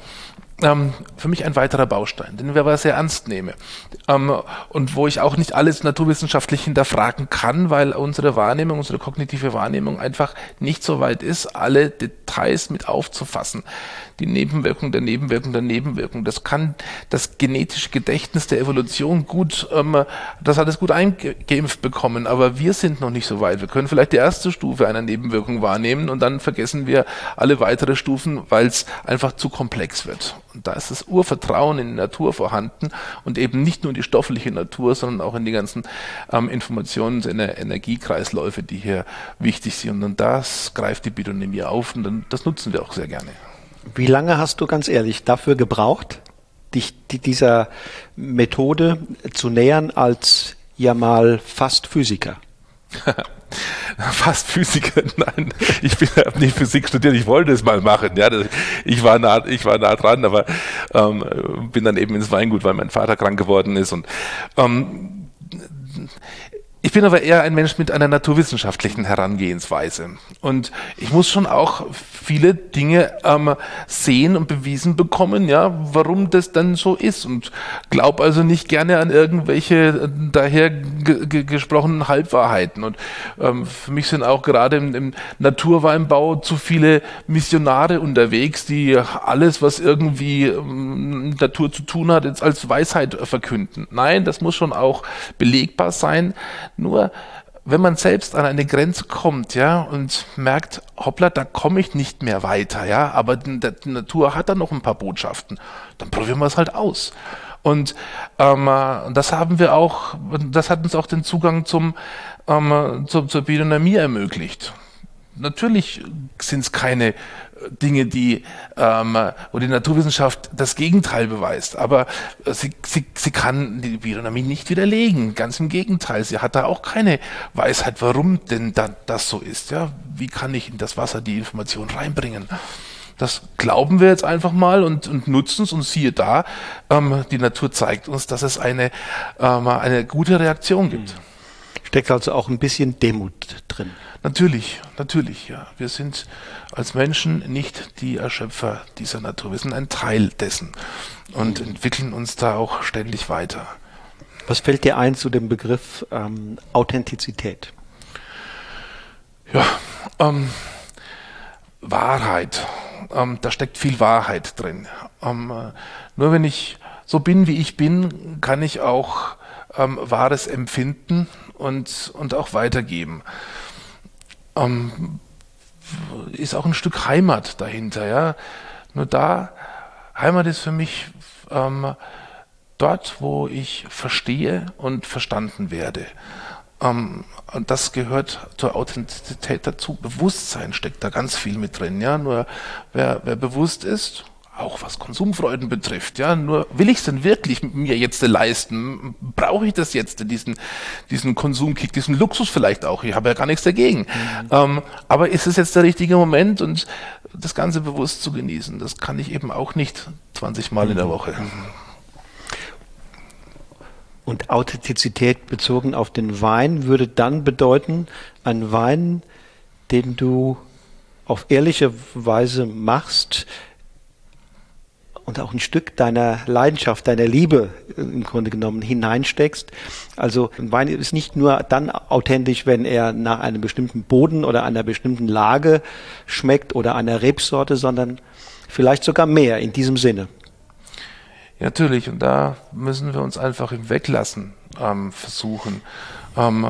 B: ähm, für mich ein weiterer Baustein, den ich aber sehr ernst nehme. Ähm, und wo ich auch nicht alles naturwissenschaftlich hinterfragen kann, weil unsere Wahrnehmung, unsere kognitive Wahrnehmung einfach nicht so weit ist, alle Details mit aufzufassen die Nebenwirkung der Nebenwirkung der Nebenwirkung. Das kann das genetische Gedächtnis der Evolution gut, ähm, das hat es gut eingeimpft bekommen, aber wir sind noch nicht so weit. Wir können vielleicht die erste Stufe einer Nebenwirkung wahrnehmen und dann vergessen wir alle weitere Stufen, weil es einfach zu komplex wird. Und da ist das Urvertrauen in die Natur vorhanden und eben nicht nur in die stoffliche Natur, sondern auch in die ganzen ähm, Informations- und Energiekreisläufe, die hier wichtig sind. Und das greift die Biodynamie auf und dann, das nutzen wir auch sehr gerne.
A: Wie lange hast du ganz ehrlich dafür gebraucht, dich dieser Methode zu nähern als ja mal fast Physiker?
B: fast Physiker, nein, ich habe nicht Physik studiert, ich wollte es mal machen, ja, ich war nah, ich war nah dran, aber ähm, bin dann eben ins Weingut, weil mein Vater krank geworden ist und ähm, ich bin aber eher ein Mensch mit einer naturwissenschaftlichen Herangehensweise. Und ich muss schon auch viele Dinge ähm, sehen und bewiesen bekommen, ja, warum das dann so ist. Und glaub also nicht gerne an irgendwelche äh, daher gesprochenen Halbwahrheiten. Und ähm, für mich sind auch gerade im, im Naturweinbau zu viele Missionare unterwegs, die alles, was irgendwie ähm, Natur zu tun hat, jetzt als Weisheit verkünden. Nein, das muss schon auch belegbar sein nur wenn man selbst an eine Grenze kommt, ja, und merkt, hoppla, da komme ich nicht mehr weiter, ja, aber die, die Natur hat da noch ein paar Botschaften, dann probieren wir es halt aus. Und ähm, das haben wir auch, das hat uns auch den Zugang zum, ähm, zur, zur Biodynamie ermöglicht. Natürlich sind es keine Dinge, die, ähm, wo die Naturwissenschaft das Gegenteil beweist. Aber sie, sie, sie kann die Biodynamie nicht widerlegen. Ganz im Gegenteil. Sie hat da auch keine Weisheit, warum denn da, das so ist. Ja, wie kann ich in das Wasser die Information reinbringen? Das glauben wir jetzt einfach mal und, und nutzen es und siehe da, ähm, die Natur zeigt uns, dass es eine, ähm, eine gute Reaktion gibt.
A: Steckt also auch ein bisschen Demut drin.
B: Natürlich, natürlich, ja. Wir sind als Menschen nicht die Erschöpfer dieser Natur. Wir sind ein Teil dessen und entwickeln uns da auch ständig weiter.
A: Was fällt dir ein zu dem Begriff ähm, Authentizität?
B: Ja, ähm, Wahrheit. Ähm, da steckt viel Wahrheit drin. Ähm, äh, nur wenn ich so bin, wie ich bin, kann ich auch ähm, Wahres empfinden und, und auch weitergeben ähm, ist auch ein Stück Heimat dahinter. Ja? Nur da, Heimat ist für mich ähm, dort, wo ich verstehe und verstanden werde. Ähm, und das gehört zur Authentizität dazu. Bewusstsein steckt da ganz viel mit drin. Ja? Nur wer, wer bewusst ist auch was Konsumfreuden betrifft. Ja, nur will ich es denn wirklich mir jetzt leisten? Brauche ich das jetzt, diesen, diesen Konsumkick, diesen Luxus vielleicht auch? Ich habe ja gar nichts dagegen. Mhm. Ähm, aber ist es jetzt der richtige Moment und das Ganze bewusst zu genießen? Das kann ich eben auch nicht 20 Mal mhm. in der mhm. Woche.
A: Und Authentizität bezogen auf den Wein würde dann bedeuten, ein Wein, den du auf ehrliche Weise machst, und auch ein Stück deiner Leidenschaft, deiner Liebe im Grunde genommen hineinsteckst. Also ein Wein ist nicht nur dann authentisch, wenn er nach einem bestimmten Boden oder einer bestimmten Lage schmeckt oder einer Rebsorte, sondern vielleicht sogar mehr in diesem Sinne.
B: Ja, natürlich, und da müssen wir uns einfach im Weglassen ähm, versuchen. Ähm,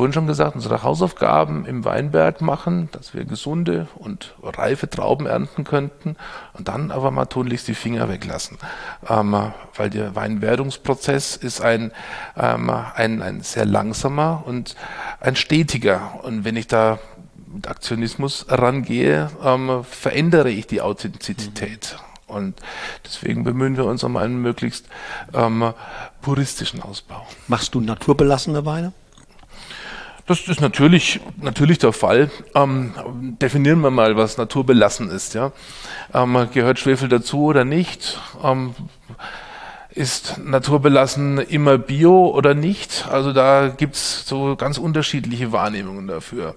B: vorhin schon gesagt, unsere Hausaufgaben im Weinberg machen, dass wir gesunde und reife Trauben ernten könnten und dann aber mal tunlichst die Finger weglassen. Ähm, weil der Weinwerdungsprozess ist ein, ähm, ein, ein sehr langsamer und ein stetiger. Und wenn ich da mit Aktionismus rangehe, ähm, verändere ich die Authentizität. Mhm. Und deswegen bemühen wir uns um einen möglichst ähm, puristischen Ausbau.
A: Machst du naturbelassene Weine?
B: Das ist natürlich, natürlich der Fall. Ähm, definieren wir mal, was naturbelassen ist. Ja? Ähm, gehört Schwefel dazu oder nicht? Ähm, ist naturbelassen immer Bio oder nicht? Also da gibt's so ganz unterschiedliche Wahrnehmungen dafür.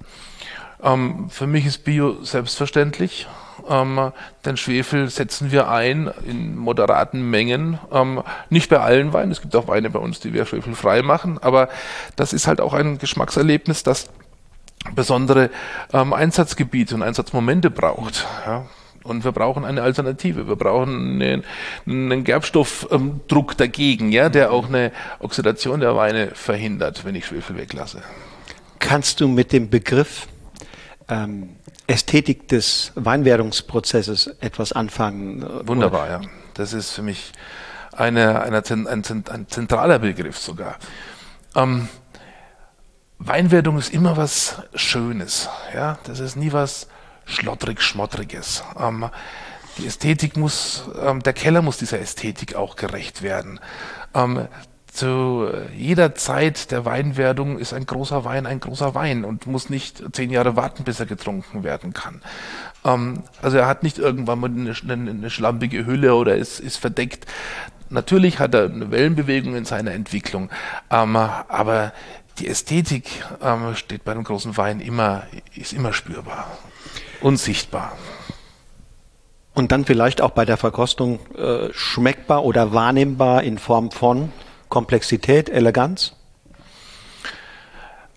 B: Ähm, für mich ist Bio selbstverständlich. Ähm, denn Schwefel setzen wir ein in moderaten Mengen. Ähm, nicht bei allen Weinen. Es gibt auch Weine bei uns, die wir schwefelfrei machen. Aber das ist halt auch ein Geschmackserlebnis, das besondere ähm, Einsatzgebiete und Einsatzmomente braucht. Ja. Und wir brauchen eine Alternative. Wir brauchen einen, einen Gerbstoffdruck dagegen, ja, der auch eine Oxidation der Weine verhindert, wenn ich Schwefel weglasse.
A: Kannst du mit dem Begriff ähm, Ästhetik des Weinwerdungsprozesses etwas anfangen?
B: Wunderbar, ja. Das ist für mich eine, eine, ein, ein zentraler Begriff sogar. Ähm, Weinwerdung ist immer was Schönes. Ja? Das ist nie was schlottrig, schmottriges. Ähm, die Ästhetik muss, ähm, der Keller muss dieser Ästhetik auch gerecht werden. Ähm, zu jeder Zeit der Weinwerdung ist ein großer Wein ein großer Wein und muss nicht zehn Jahre warten, bis er getrunken werden kann. Ähm, also er hat nicht irgendwann mal eine, eine, eine schlampige Hülle oder ist, ist verdeckt. Natürlich hat er eine Wellenbewegung in seiner Entwicklung, ähm, aber die Ästhetik ähm, steht bei einem großen Wein immer, ist immer spürbar und sichtbar.
A: Und dann vielleicht auch bei der Verkostung äh, schmeckbar oder wahrnehmbar in Form von Komplexität, Eleganz?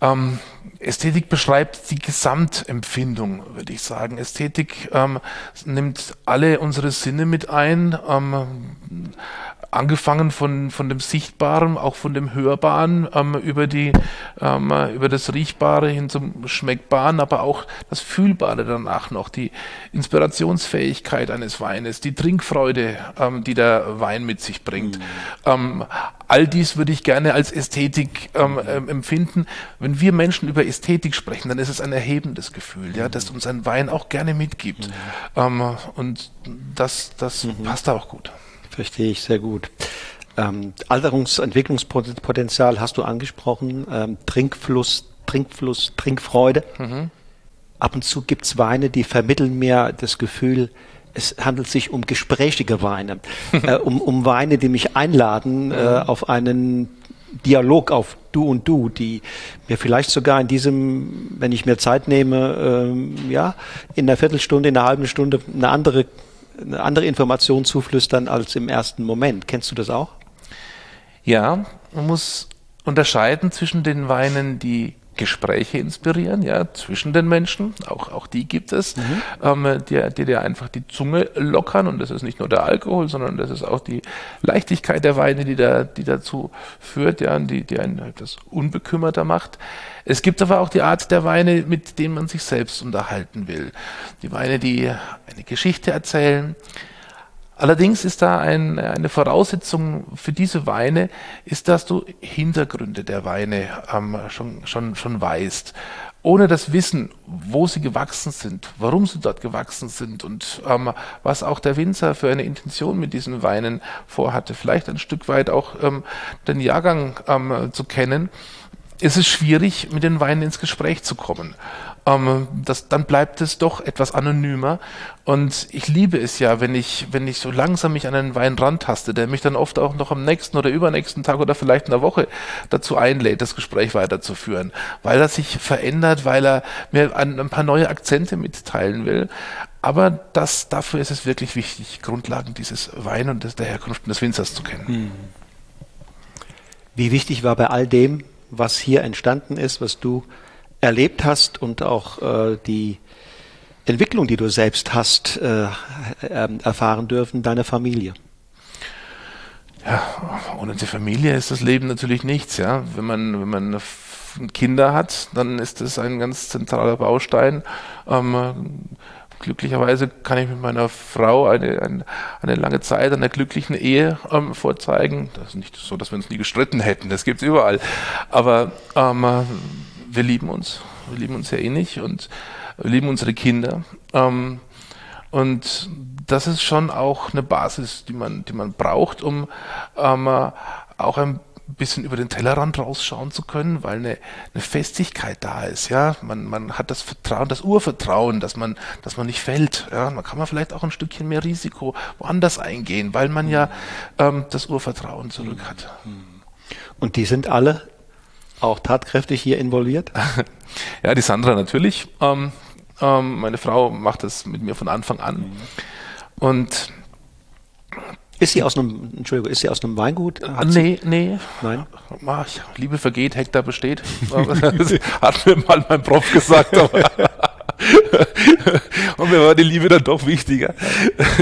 B: Ähm, Ästhetik beschreibt die Gesamtempfindung, würde ich sagen. Ästhetik ähm, nimmt alle unsere Sinne mit ein. Ähm, angefangen von, von dem Sichtbaren, auch von dem Hörbaren, ähm, über, die, ähm, über das Riechbare hin zum Schmeckbaren, aber auch das Fühlbare danach noch, die Inspirationsfähigkeit eines Weines, die Trinkfreude, ähm, die der Wein mit sich bringt. Mhm. all dies würde ich gerne als Ästhetik ähm, ähm, empfinden. Wenn wir Menschen über Ästhetik sprechen, dann ist es ein erhebendes Gefühl, ja, das uns ein Wein auch gerne mitgibt. Mhm. und das, das mhm. passt auch gut.
A: Verstehe ich sehr gut. Ähm, Alterungsentwicklungspotenzial hast du angesprochen, ähm, Trinkfluss, Trinkfluss, Trinkfreude. Mhm. Ab und zu gibt es Weine, die vermitteln mir das Gefühl, es handelt sich um gesprächige Weine, äh, um, um Weine, die mich einladen äh, mhm. auf einen Dialog auf Du und Du, die mir vielleicht sogar in diesem, wenn ich mir Zeit nehme, ähm, ja, in einer Viertelstunde, in einer halben Stunde eine andere eine andere Information zuflüstern als im ersten Moment. Kennst du das auch?
B: Ja, man muss unterscheiden zwischen den Weinen, die Gespräche inspirieren, ja, zwischen den Menschen, auch, auch die gibt es, mhm. ähm, die, die dir einfach die Zunge lockern und das ist nicht nur der Alkohol, sondern das ist auch die Leichtigkeit der Weine, die, da, die dazu führt, ja, die, die einen etwas unbekümmerter macht. Es gibt aber auch die Art der Weine, mit denen man sich selbst unterhalten will. Die Weine, die eine Geschichte erzählen, Allerdings ist da ein, eine Voraussetzung für diese Weine, ist, dass du Hintergründe der Weine ähm, schon, schon, schon weißt. Ohne das Wissen, wo sie gewachsen sind, warum sie dort gewachsen sind und ähm, was auch der Winzer für eine Intention mit diesen Weinen vorhatte, vielleicht ein Stück weit auch ähm, den Jahrgang ähm, zu kennen, ist es schwierig, mit den Weinen ins Gespräch zu kommen ähm, das, dann bleibt es doch etwas anonymer. Und ich liebe es ja, wenn ich, wenn ich so langsam mich an einen Wein rantaste, der mich dann oft auch noch am nächsten oder übernächsten Tag oder vielleicht in der Woche dazu einlädt, das Gespräch weiterzuführen, weil er sich verändert, weil er mir ein, ein paar neue Akzente mitteilen will. Aber das, dafür ist es wirklich wichtig, Grundlagen dieses Wein und der Herkunft des Winzers zu kennen. Hm.
A: Wie wichtig war bei all dem, was hier entstanden ist, was du erlebt hast und auch äh, die Entwicklung, die du selbst hast, äh, äh, erfahren dürfen, deine Familie?
B: Ja, ohne die Familie ist das Leben natürlich nichts. Ja, wenn man wenn man Kinder hat, dann ist das ein ganz zentraler Baustein. Ähm, glücklicherweise kann ich mit meiner Frau eine, eine, eine lange Zeit einer glücklichen Ehe ähm, vorzeigen. Das ist nicht so, dass wir uns nie gestritten hätten, das gibt es überall. Aber ähm, wir lieben uns. Wir lieben uns ja eh nicht und wir lieben unsere Kinder. Ähm, und das ist schon auch eine Basis, die man, die man braucht, um ähm, auch ein, bisschen über den Tellerrand rausschauen zu können, weil eine, eine Festigkeit da ist, ja. Man, man hat das Vertrauen, das Urvertrauen, dass man, dass man nicht fällt, ja. Man kann man vielleicht auch ein Stückchen mehr Risiko woanders eingehen, weil man ja ähm, das Urvertrauen zurück hat.
A: Und die sind alle auch tatkräftig hier involviert?
B: ja, die Sandra natürlich. Ähm, ähm, meine Frau macht das mit mir von Anfang an. Mhm. Und
A: ist sie aus einem, Entschuldigung, ist sie aus einem Weingut?
B: Hat nee, nee. Nein. Liebe vergeht, Hektar besteht. Hat mir mal mein Prof gesagt. Aber und mir war die Liebe dann doch wichtiger.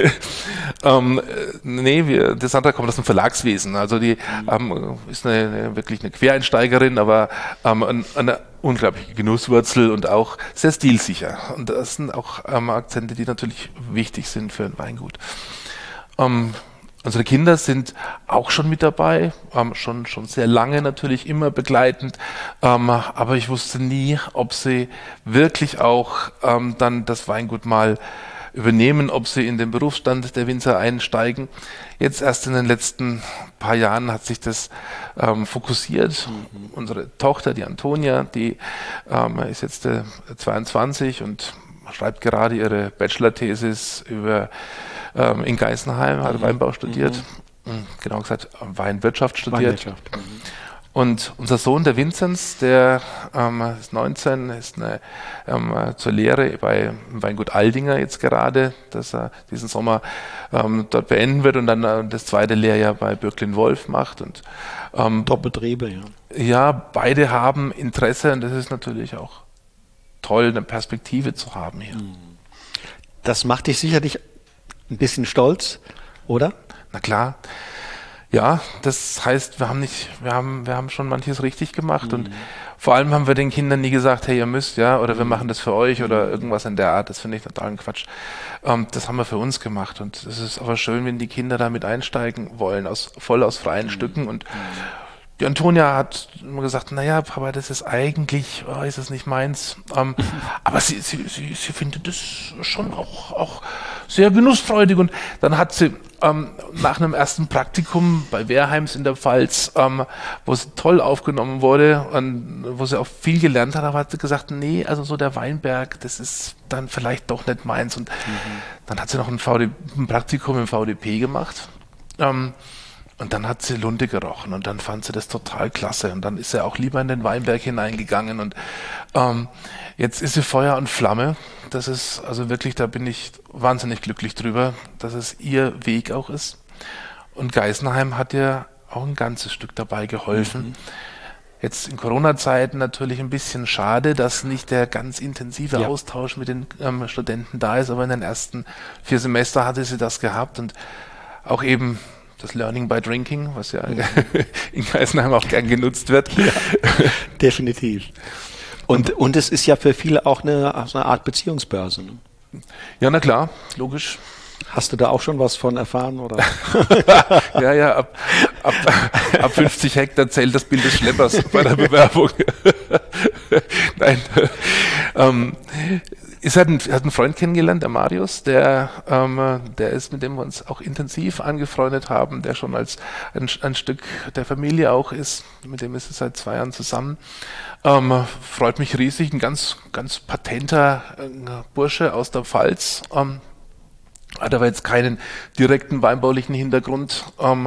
B: ähm, nee, wir, die Sandra kommt aus dem Verlagswesen. Also die ähm, ist eine, eine, wirklich eine Quereinsteigerin, aber ähm, eine, eine unglaubliche Genusswurzel und auch sehr stilsicher. Und das sind auch ähm, Akzente, die natürlich wichtig sind für ein Weingut. Ähm, Unsere Kinder sind auch schon mit dabei, ähm, schon, schon sehr lange natürlich immer begleitend, ähm, aber ich wusste nie, ob sie wirklich auch ähm, dann das Weingut mal übernehmen, ob sie in den Berufsstand der Winzer einsteigen. Jetzt erst in den letzten paar Jahren hat sich das ähm, fokussiert. Mhm. Unsere Tochter, die Antonia, die ähm, ist jetzt äh, 22 und schreibt gerade ihre Bachelor-Thesis über ähm, in Geisenheim, hat mhm. Weinbau studiert, mhm. mhm. genau gesagt Weinwirtschaft studiert. Weinwirtschaft. Mhm. Und unser Sohn, der Vinzenz, der ähm, ist 19, ist eine, ähm, zur Lehre bei Weingut Aldinger jetzt gerade, dass er diesen Sommer ähm, dort beenden wird und dann äh, das zweite Lehrjahr bei Bürklin Wolf macht. Und,
A: ähm, Top-Betriebe, ja.
B: Ja, beide haben Interesse und das ist natürlich auch toll, eine Perspektive zu haben hier. Mhm.
A: Das macht dich sicherlich ein bisschen stolz, oder?
B: Na klar. Ja, das heißt, wir haben nicht, wir haben, wir haben schon manches richtig gemacht mhm. und vor allem haben wir den Kindern nie gesagt, hey, ihr müsst, ja, oder wir mhm. machen das für euch oder irgendwas in der Art. Das finde ich totalen Quatsch. Ähm, das haben wir für uns gemacht und es ist aber schön, wenn die Kinder damit einsteigen wollen, aus, voll aus freien mhm. Stücken und mhm die Antonia hat immer gesagt, naja, Papa, das ist eigentlich, oh, ist es nicht meins. Ähm, aber sie, sie, sie, sie findet das schon auch, auch sehr genussfreudig. Und dann hat sie ähm, nach einem ersten Praktikum bei Wehrheims in der Pfalz, ähm, wo sie toll aufgenommen wurde und wo sie auch viel gelernt hat, aber hat sie gesagt, nee, also so der Weinberg, das ist dann vielleicht doch nicht meins. Und mhm. dann hat sie noch ein, VD, ein Praktikum im VDP gemacht. Ähm, und dann hat sie Lunde gerochen und dann fand sie das total klasse. Und dann ist sie auch lieber in den Weinberg hineingegangen. Und ähm, jetzt ist sie Feuer und Flamme. Das ist also wirklich, da bin ich wahnsinnig glücklich drüber, dass es ihr Weg auch ist. Und Geisenheim hat ihr auch ein ganzes Stück dabei geholfen. Mhm. Jetzt in Corona-Zeiten natürlich ein bisschen schade, dass nicht der ganz intensive ja. Austausch mit den ähm, Studenten da ist, aber in den ersten vier Semester hatte sie das gehabt und auch eben das Learning by Drinking, was ja in Geisenheim auch gern genutzt wird. Ja,
A: definitiv. Und, und es ist ja für viele auch eine, eine Art Beziehungsbörse. Ne?
B: Ja, na klar, logisch.
A: Hast du da auch schon was von erfahren? Oder?
B: ja, ja, ab, ab, ab 50 Hektar zählt das Bild des Schleppers bei der Bewerbung. Nein. Ähm, ist hat, einen, hat einen Freund kennengelernt, der Marius, der, ähm, der ist, mit dem wir uns auch intensiv angefreundet haben, der schon als ein, ein Stück der Familie auch ist. Mit dem ist es seit zwei Jahren zusammen. Ähm, freut mich riesig, ein ganz, ganz patenter äh, Bursche aus der Pfalz. Ähm, hat aber jetzt keinen direkten weinbaulichen Hintergrund. Ähm,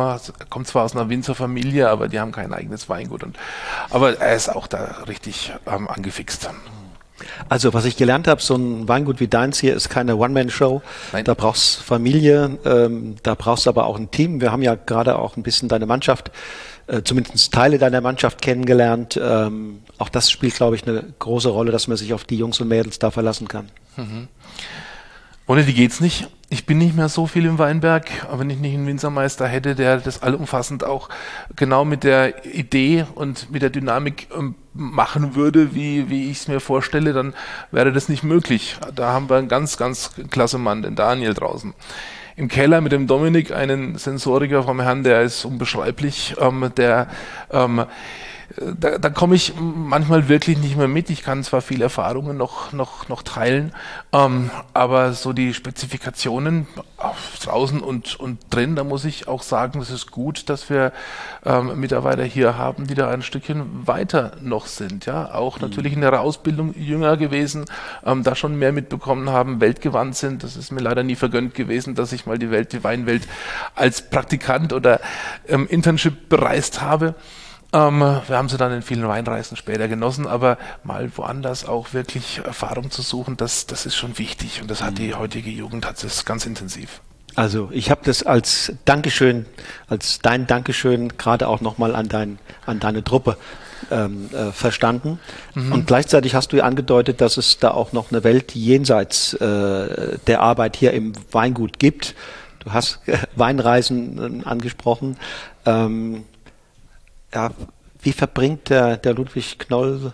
B: kommt zwar aus einer Winzerfamilie, aber die haben kein eigenes Weingut. Und, aber er ist auch da richtig ähm, angefixt.
A: Also was ich gelernt habe, so ein Weingut wie deins hier ist keine One-Man-Show. Da brauchst Familie, ähm, da brauchst aber auch ein Team. Wir haben ja gerade auch ein bisschen deine Mannschaft, äh, zumindest Teile deiner Mannschaft kennengelernt. Ähm, auch das spielt, glaube ich, eine große Rolle, dass man sich auf die Jungs und Mädels da verlassen kann. Mhm.
B: Ohne die geht's nicht. Ich bin nicht mehr so viel im Weinberg, aber wenn ich nicht einen Winzermeister hätte, der das allumfassend auch genau mit der Idee und mit der Dynamik ähm, machen würde, wie, wie ich es mir vorstelle, dann wäre das nicht möglich. Da haben wir einen ganz, ganz klasse Mann, den Daniel draußen. Im Keller mit dem Dominik einen Sensoriker vom Herrn, der ist unbeschreiblich, ähm, der ähm, da, da komme ich manchmal wirklich nicht mehr mit. Ich kann zwar viele Erfahrungen noch, noch, noch teilen, ähm, aber so die Spezifikationen draußen und, und drin, da muss ich auch sagen, es ist gut, dass wir ähm, Mitarbeiter hier haben, die da ein Stückchen weiter noch sind. Ja, auch mhm. natürlich in der Ausbildung jünger gewesen, ähm, da schon mehr mitbekommen haben, weltgewandt sind. Das ist mir leider nie vergönnt gewesen, dass ich mal die Welt, die Weinwelt als Praktikant oder ähm, Internship bereist habe. Ähm, wir haben sie dann in vielen Weinreisen später genossen, aber mal woanders auch wirklich Erfahrung zu suchen, das, das ist schon wichtig und das hat die mhm. heutige Jugend hat es ganz intensiv.
A: Also ich habe das als Dankeschön, als dein Dankeschön gerade auch nochmal an, dein, an deine Truppe ähm, äh, verstanden. Mhm. Und gleichzeitig hast du ja angedeutet, dass es da auch noch eine Welt jenseits äh, der Arbeit hier im Weingut gibt. Du hast Weinreisen äh, angesprochen. Ähm, ja, wie verbringt der, der Ludwig Knoll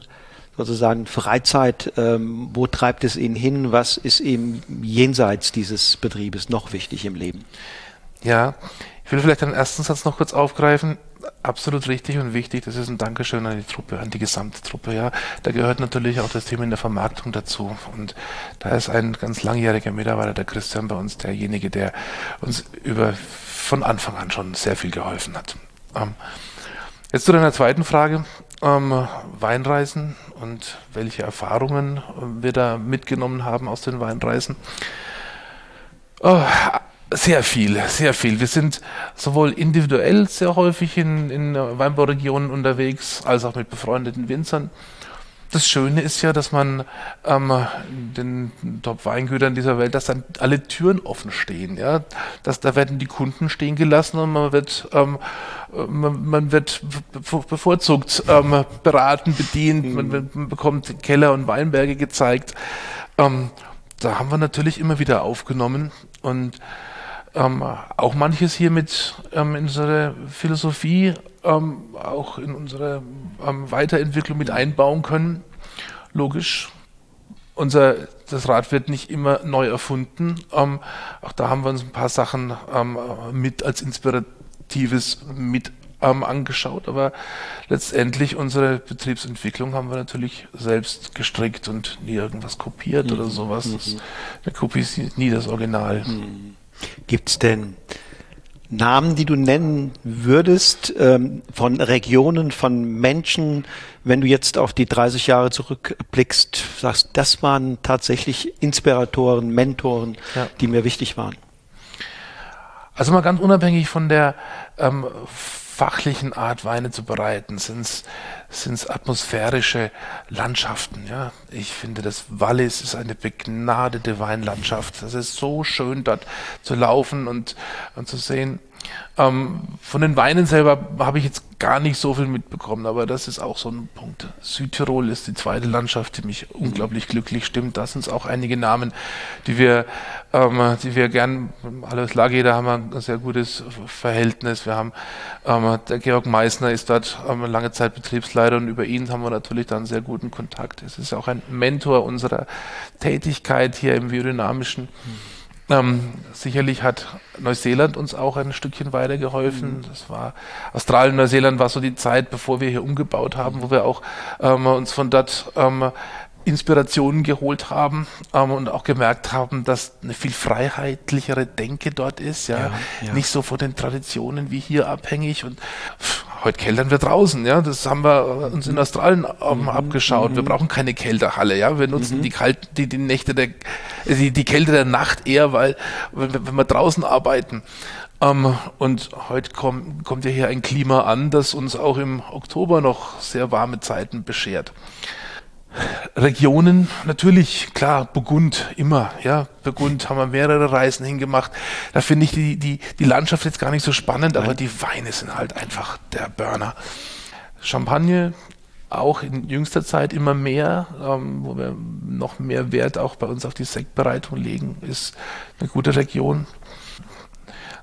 A: sozusagen Freizeit? Ähm, wo treibt es ihn hin? Was ist ihm jenseits dieses Betriebes noch wichtig im Leben?
B: Ja, ich will vielleicht den ersten Satz noch kurz aufgreifen. Absolut richtig und wichtig. Das ist ein Dankeschön an die Truppe, an die gesamte Truppe. Ja, da gehört natürlich auch das Thema in der Vermarktung dazu. Und da ist ein ganz langjähriger Mitarbeiter, der Christian, bei uns derjenige, der uns über von Anfang an schon sehr viel geholfen hat. Ähm, Jetzt zu deiner zweiten Frage. Ähm, Weinreisen und welche Erfahrungen wir da mitgenommen haben aus den Weinreisen. Oh, sehr viel, sehr viel. Wir sind sowohl individuell sehr häufig in, in Weinbauregionen unterwegs, als auch mit befreundeten Winzern das Schöne ist ja, dass man ähm, den Top-Weingütern dieser Welt, dass dann alle Türen offen stehen. Ja? Dass, da werden die Kunden stehen gelassen und man wird, ähm, man, man, wird bevorzugt ähm, beraten, bedient, man, man, bekommt Keller und Weinberge gezeigt. Ähm, da haben wir natürlich immer wieder aufgenommen und ähm, auch manches hier mit ähm, in unserer Philosophie ähm, auch in unsere ähm, Weiterentwicklung mit einbauen können. Logisch. Unser, das Rad wird nicht immer neu erfunden. Ähm, auch da haben wir uns ein paar Sachen ähm, mit als Inspiratives mit ähm, angeschaut, aber letztendlich unsere Betriebsentwicklung haben wir natürlich selbst gestrickt und nie irgendwas kopiert mhm. oder sowas. Das, eine Kopie ist nie das Original. Mhm.
A: Gibt es denn Namen, die du nennen würdest ähm, von Regionen, von Menschen, wenn du jetzt auf die 30 Jahre zurückblickst, sagst, das waren tatsächlich Inspiratoren, Mentoren, ja. die mir wichtig waren?
B: Also mal ganz unabhängig von der ähm, fachlichen Art, Weine zu bereiten, sind es atmosphärische Landschaften. Ja, ich finde, das Wallis ist eine begnadete Weinlandschaft. Das ist so schön, dort zu laufen und, und zu sehen. Ähm, von den Weinen selber habe ich jetzt gar nicht so viel mitbekommen, aber das ist auch so ein Punkt. Südtirol ist die zweite Landschaft, die mich unglaublich glücklich stimmt. Da sind auch einige Namen, die wir, ähm, die wir gern, alles Lage, da haben wir ein sehr gutes Verhältnis. Wir haben, ähm, der Georg Meissner ist dort ähm, lange Zeit Betriebsleiter und über ihn haben wir natürlich dann sehr guten Kontakt. Es ist auch ein Mentor unserer Tätigkeit hier im biodynamischen. Mhm ähm, sicherlich hat Neuseeland uns auch ein Stückchen weitergeholfen. Mhm. Das war Australien, Neuseeland war so die Zeit, bevor wir hier umgebaut haben, wo wir auch ähm, uns von dort ähm, Inspirationen geholt haben ähm, und auch gemerkt haben, dass eine viel freiheitlichere Denke dort ist, ja, ja, ja. nicht so von den Traditionen wie hier abhängig und pff, heute keltern wir draußen, ja, das haben wir uns in Australien ähm, mhm. abgeschaut. Mhm. Wir brauchen keine Kälterhalle, ja, wir nutzen mhm. die kalten, die, die Nächte der, die, die Kälte der Nacht eher, weil wenn, wenn wir draußen arbeiten. Ähm, und heute kommt, kommt ja hier ein Klima an, das uns auch im Oktober noch sehr warme Zeiten beschert. Regionen, natürlich, klar, Burgund immer, ja. Burgund haben wir mehrere Reisen hingemacht. Da finde ich die, die, die Landschaft jetzt gar nicht so spannend, aber die Weine sind halt einfach der Burner. Champagne, auch in jüngster Zeit immer mehr, ähm, wo wir noch mehr Wert auch bei uns auf die Sektbereitung legen, ist eine gute Region.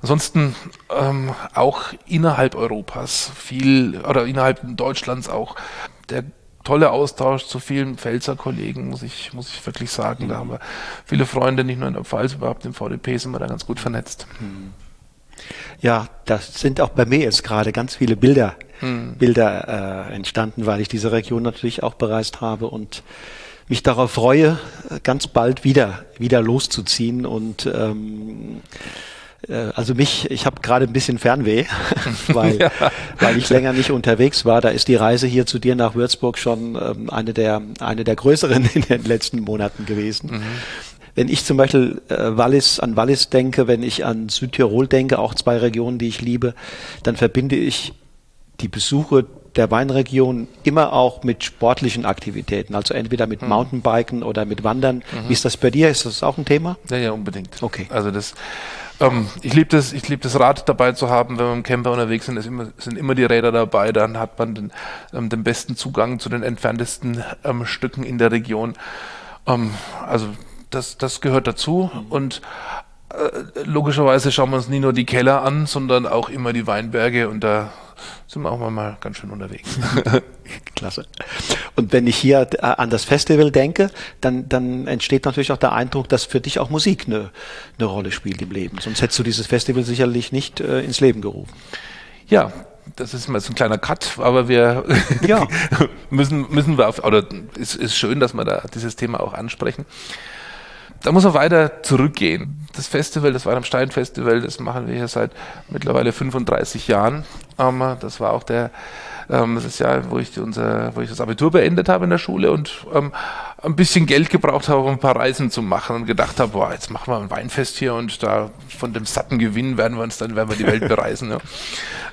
B: Ansonsten ähm, auch innerhalb Europas viel oder innerhalb Deutschlands auch der tolle Austausch zu vielen Pfälzer Kollegen, muss ich, muss ich wirklich sagen. Da haben wir viele Freunde, nicht nur in der Pfalz, überhaupt im VDP sind wir da ganz gut vernetzt.
A: Ja, das sind auch bei mir jetzt gerade ganz viele Bilder hm. Bilder äh, entstanden, weil ich diese Region natürlich auch bereist habe und mich darauf freue, ganz bald wieder wieder loszuziehen und ähm, äh, also mich, ich habe gerade ein bisschen Fernweh, weil, ja. weil ich länger nicht unterwegs war. Da ist die Reise hier zu dir nach Würzburg schon ähm, eine der eine der größeren in den letzten Monaten gewesen. Mhm. Wenn ich zum Beispiel äh, Wallis, an Wallis denke, wenn ich an Südtirol denke, auch zwei Regionen, die ich liebe, dann verbinde ich die Besuche der Weinregion immer auch mit sportlichen Aktivitäten, also entweder mit mhm. Mountainbiken oder mit Wandern. Mhm. Wie ist das bei dir? Ist das auch ein Thema?
B: Ja, ja, unbedingt. Okay. Also das ähm, ich liebe das, ich liebe das Rad dabei zu haben, wenn wir im Camper unterwegs sind, immer, sind immer die Räder dabei, dann hat man den, ähm, den besten Zugang zu den entferntesten ähm, Stücken in der Region. Ähm, also das, das gehört dazu mhm. und logischerweise schauen wir uns nie nur die Keller an, sondern auch immer die Weinberge und da sind wir auch mal ganz schön unterwegs.
A: Klasse. Und wenn ich hier äh, an das Festival denke, dann, dann entsteht natürlich auch der Eindruck, dass für dich auch Musik eine, eine Rolle spielt im Leben. Sonst hättest du dieses Festival sicherlich nicht äh, ins Leben gerufen.
B: Ja, das ist mal so ein kleiner Cut, aber wir ja. müssen, müssen wir auf, oder es ist schön, dass wir da dieses Thema auch ansprechen da muss man weiter zurückgehen. Das Festival, das Stein Festival, das machen wir hier seit mittlerweile 35 Jahren. Ähm, das war auch der, ähm, das Jahr, wo ich, unser, wo ich das Abitur beendet habe in der Schule und ähm, ein bisschen Geld gebraucht habe, um ein paar Reisen zu machen und gedacht habe, boah, jetzt machen wir ein Weinfest hier und da von dem satten Gewinn werden wir uns dann, werden wir die Welt bereisen. Ja.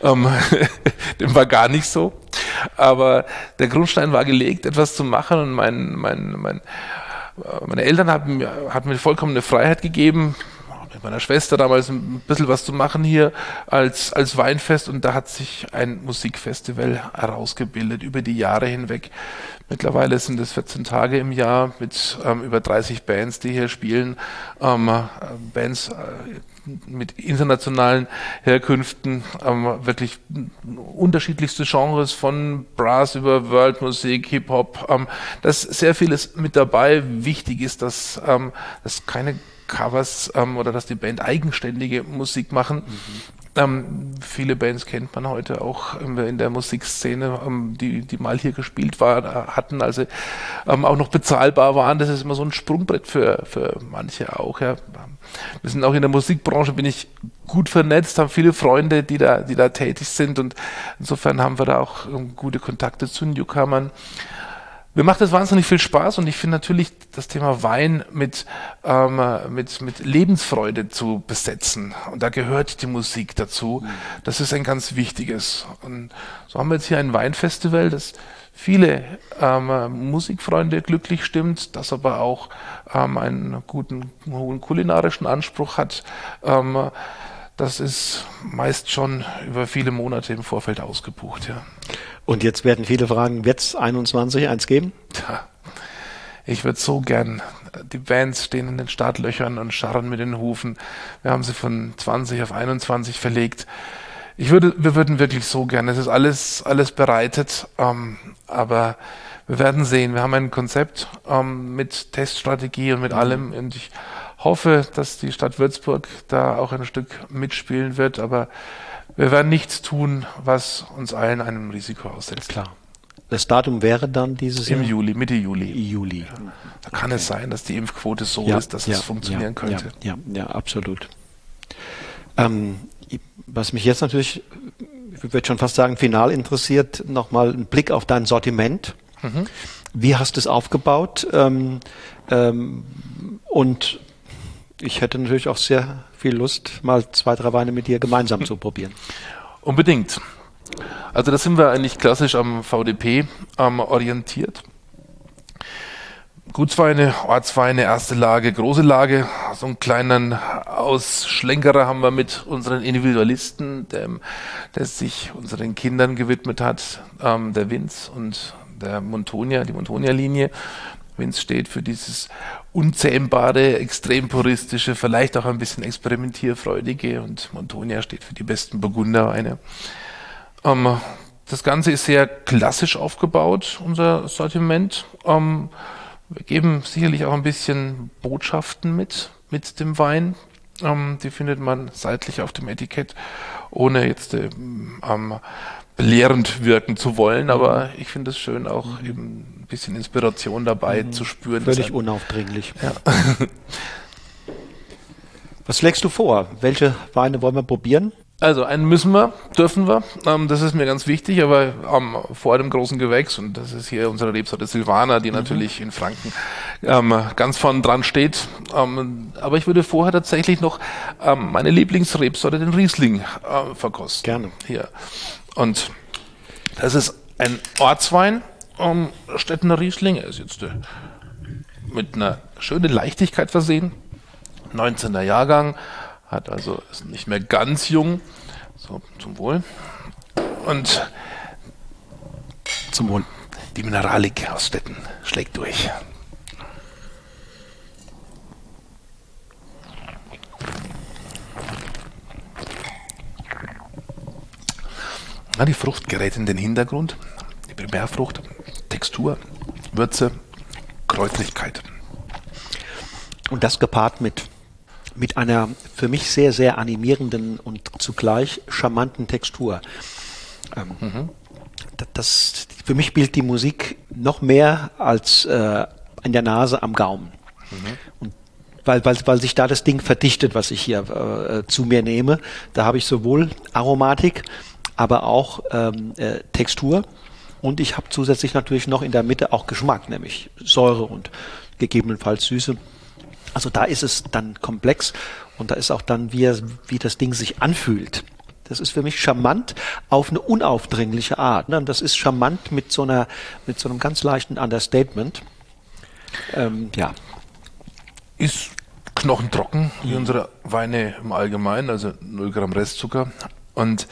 B: ähm, dem war gar nicht so. Aber der Grundstein war gelegt, etwas zu machen und mein, mein, mein meine Eltern haben, hatten mir vollkommene Freiheit gegeben, mit meiner Schwester damals ein bisschen was zu machen hier als, als Weinfest und da hat sich ein Musikfestival herausgebildet über die Jahre hinweg. Mittlerweile sind es 14 Tage im Jahr mit ähm, über 30 Bands, die hier spielen. Ähm, äh, Bands, äh, mit internationalen Herkünften, ähm, wirklich unterschiedlichste Genres von Brass über Worldmusik, Hip-Hop, ähm, dass sehr vieles mit dabei. Wichtig ist, dass, ähm, dass keine Covers ähm, oder dass die Band eigenständige Musik machen. Mhm. Ähm, viele Bands kennt man heute auch ähm, in der Musikszene, ähm, die, die mal hier gespielt war, hatten, also ähm, auch noch bezahlbar waren. Das ist immer so ein Sprungbrett für, für manche auch. Ja. Wir sind auch in der Musikbranche, bin ich gut vernetzt, haben viele Freunde, die da, die da tätig sind und insofern haben wir da auch ähm, gute Kontakte zu Newcomern. Mir macht es wahnsinnig viel Spaß und ich finde natürlich das Thema Wein mit, ähm, mit, mit Lebensfreude zu besetzen. Und da gehört die Musik dazu. Das ist ein ganz wichtiges. Und so haben wir jetzt hier ein Weinfestival, das viele ähm, Musikfreunde glücklich stimmt, das aber auch ähm, einen guten, hohen kulinarischen Anspruch hat. Ähm, das ist meist schon über viele Monate im Vorfeld ausgebucht, ja.
A: Und jetzt werden viele fragen, wird es 21 eins geben? Tja,
B: ich würde so gern. Die Bands stehen in den Startlöchern und scharren mit den Hufen. Wir haben sie von 20 auf 21 verlegt. Ich würde, wir würden wirklich so gern. Es ist alles, alles bereitet, ähm, aber wir werden sehen. Wir haben ein Konzept ähm, mit Teststrategie und mit allem und ich hoffe, dass die Stadt Würzburg da auch ein Stück mitspielen wird, aber wir werden nichts tun, was uns allen einem Risiko aussetzt.
A: Klar. Das Datum wäre dann dieses
B: Im Jahr? Im Juli, Mitte Juli.
A: Juli.
B: Ja. Da kann okay. es sein, dass die Impfquote so ja, ist, dass ja, es funktionieren könnte.
A: Ja, ja, absolut. Ähm, was mich jetzt natürlich, ich würde schon fast sagen, final interessiert, nochmal ein Blick auf dein Sortiment. Mhm. Wie hast du es aufgebaut? Ähm, ähm, und ich hätte natürlich auch sehr viel Lust, mal zwei, drei Weine mit dir gemeinsam zu probieren.
B: Unbedingt. Also da sind wir eigentlich klassisch am VDP ähm, orientiert. Gutsweine, Ortsweine, erste Lage, große Lage. So einen kleinen Ausschlenkerer haben wir mit unseren Individualisten, der, der sich unseren Kindern gewidmet hat, ähm, der Vince und der Montonia, die Montonia-Linie. Vince steht für dieses unzähmbare, extrem puristische, vielleicht auch ein bisschen experimentierfreudige und Montonia steht für die besten Burgunderweine. Ähm, das Ganze ist sehr klassisch aufgebaut, unser Sortiment. Ähm, wir geben sicherlich auch ein bisschen Botschaften mit, mit dem Wein. Ähm, die findet man seitlich auf dem Etikett, ohne jetzt ähm, belehrend wirken zu wollen. Aber mhm. ich finde es schön, auch mhm. eben bisschen Inspiration dabei mhm. zu spüren.
A: Völlig unaufdringlich. Ja. Was schlägst du vor? Welche Weine wollen wir probieren?
B: Also einen müssen wir, dürfen wir. Ähm, das ist mir ganz wichtig, aber ähm, vor dem großen Gewächs, und das ist hier unsere Rebsorte Silvana, die mhm. natürlich in Franken ähm, ganz vorn dran steht. Ähm, aber ich würde vorher tatsächlich noch ähm, meine Lieblingsrebsorte, den Riesling, äh, verkosten.
A: Gerne.
B: Hier. Und das ist ein Ortswein, ähm, Stettener Riesling. Ist jetzt äh, mit einer schönen Leichtigkeit versehen. 19er Jahrgang hat also ist nicht mehr ganz jung. So, zum Wohl. Und zum Wohl. Die Mineralik aus Städten schlägt durch. Ja, die Frucht gerät in den Hintergrund. Die Primärfrucht, Textur, Würze, Kräutrigkeit.
A: Und das gepaart mit mit einer für mich sehr, sehr animierenden und zugleich charmanten Textur. Ähm, mhm. das, für mich spielt die Musik noch mehr als äh, in der Nase am Gaumen. Mhm. Und weil, weil, weil sich da das Ding verdichtet, was ich hier äh, zu mir nehme. Da habe ich sowohl Aromatik, aber auch ähm, äh, Textur. Und ich habe zusätzlich natürlich noch in der Mitte auch Geschmack, nämlich Säure und gegebenenfalls Süße. Also da ist es dann komplex und da ist auch dann, wie, wie das Ding sich anfühlt. Das ist für mich charmant auf eine unaufdringliche Art. Ne? Das ist charmant mit so einer, mit so einem ganz leichten Understatement.
B: Ähm, ja. Ist knochentrocken, wie mhm. unsere Weine im Allgemeinen, also 0 Gramm Restzucker. Und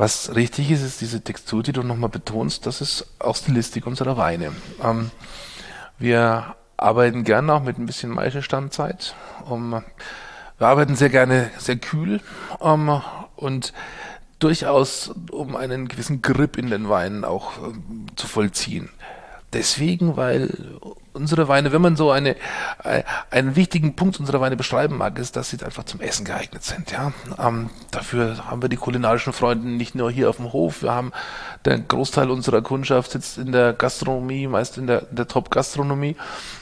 B: was richtig ist, ist diese Textur, die du nochmal betonst, das ist auch Stilistik unserer Weine. Ähm, wir arbeiten gerne auch mit ein bisschen Maischestandzeit. Um, wir arbeiten sehr gerne sehr kühl um, und durchaus um einen gewissen Grip in den Weinen auch um, zu vollziehen. Deswegen, weil unsere Weine, wenn man so eine, äh, einen wichtigen Punkt unserer Weine beschreiben mag, ist, dass sie einfach zum Essen geeignet sind. Ja, ähm, dafür haben wir die kulinarischen Freunde nicht nur hier auf dem Hof. Wir haben der Großteil unserer Kundschaft sitzt in der Gastronomie, meist in der, der Top-Gastronomie.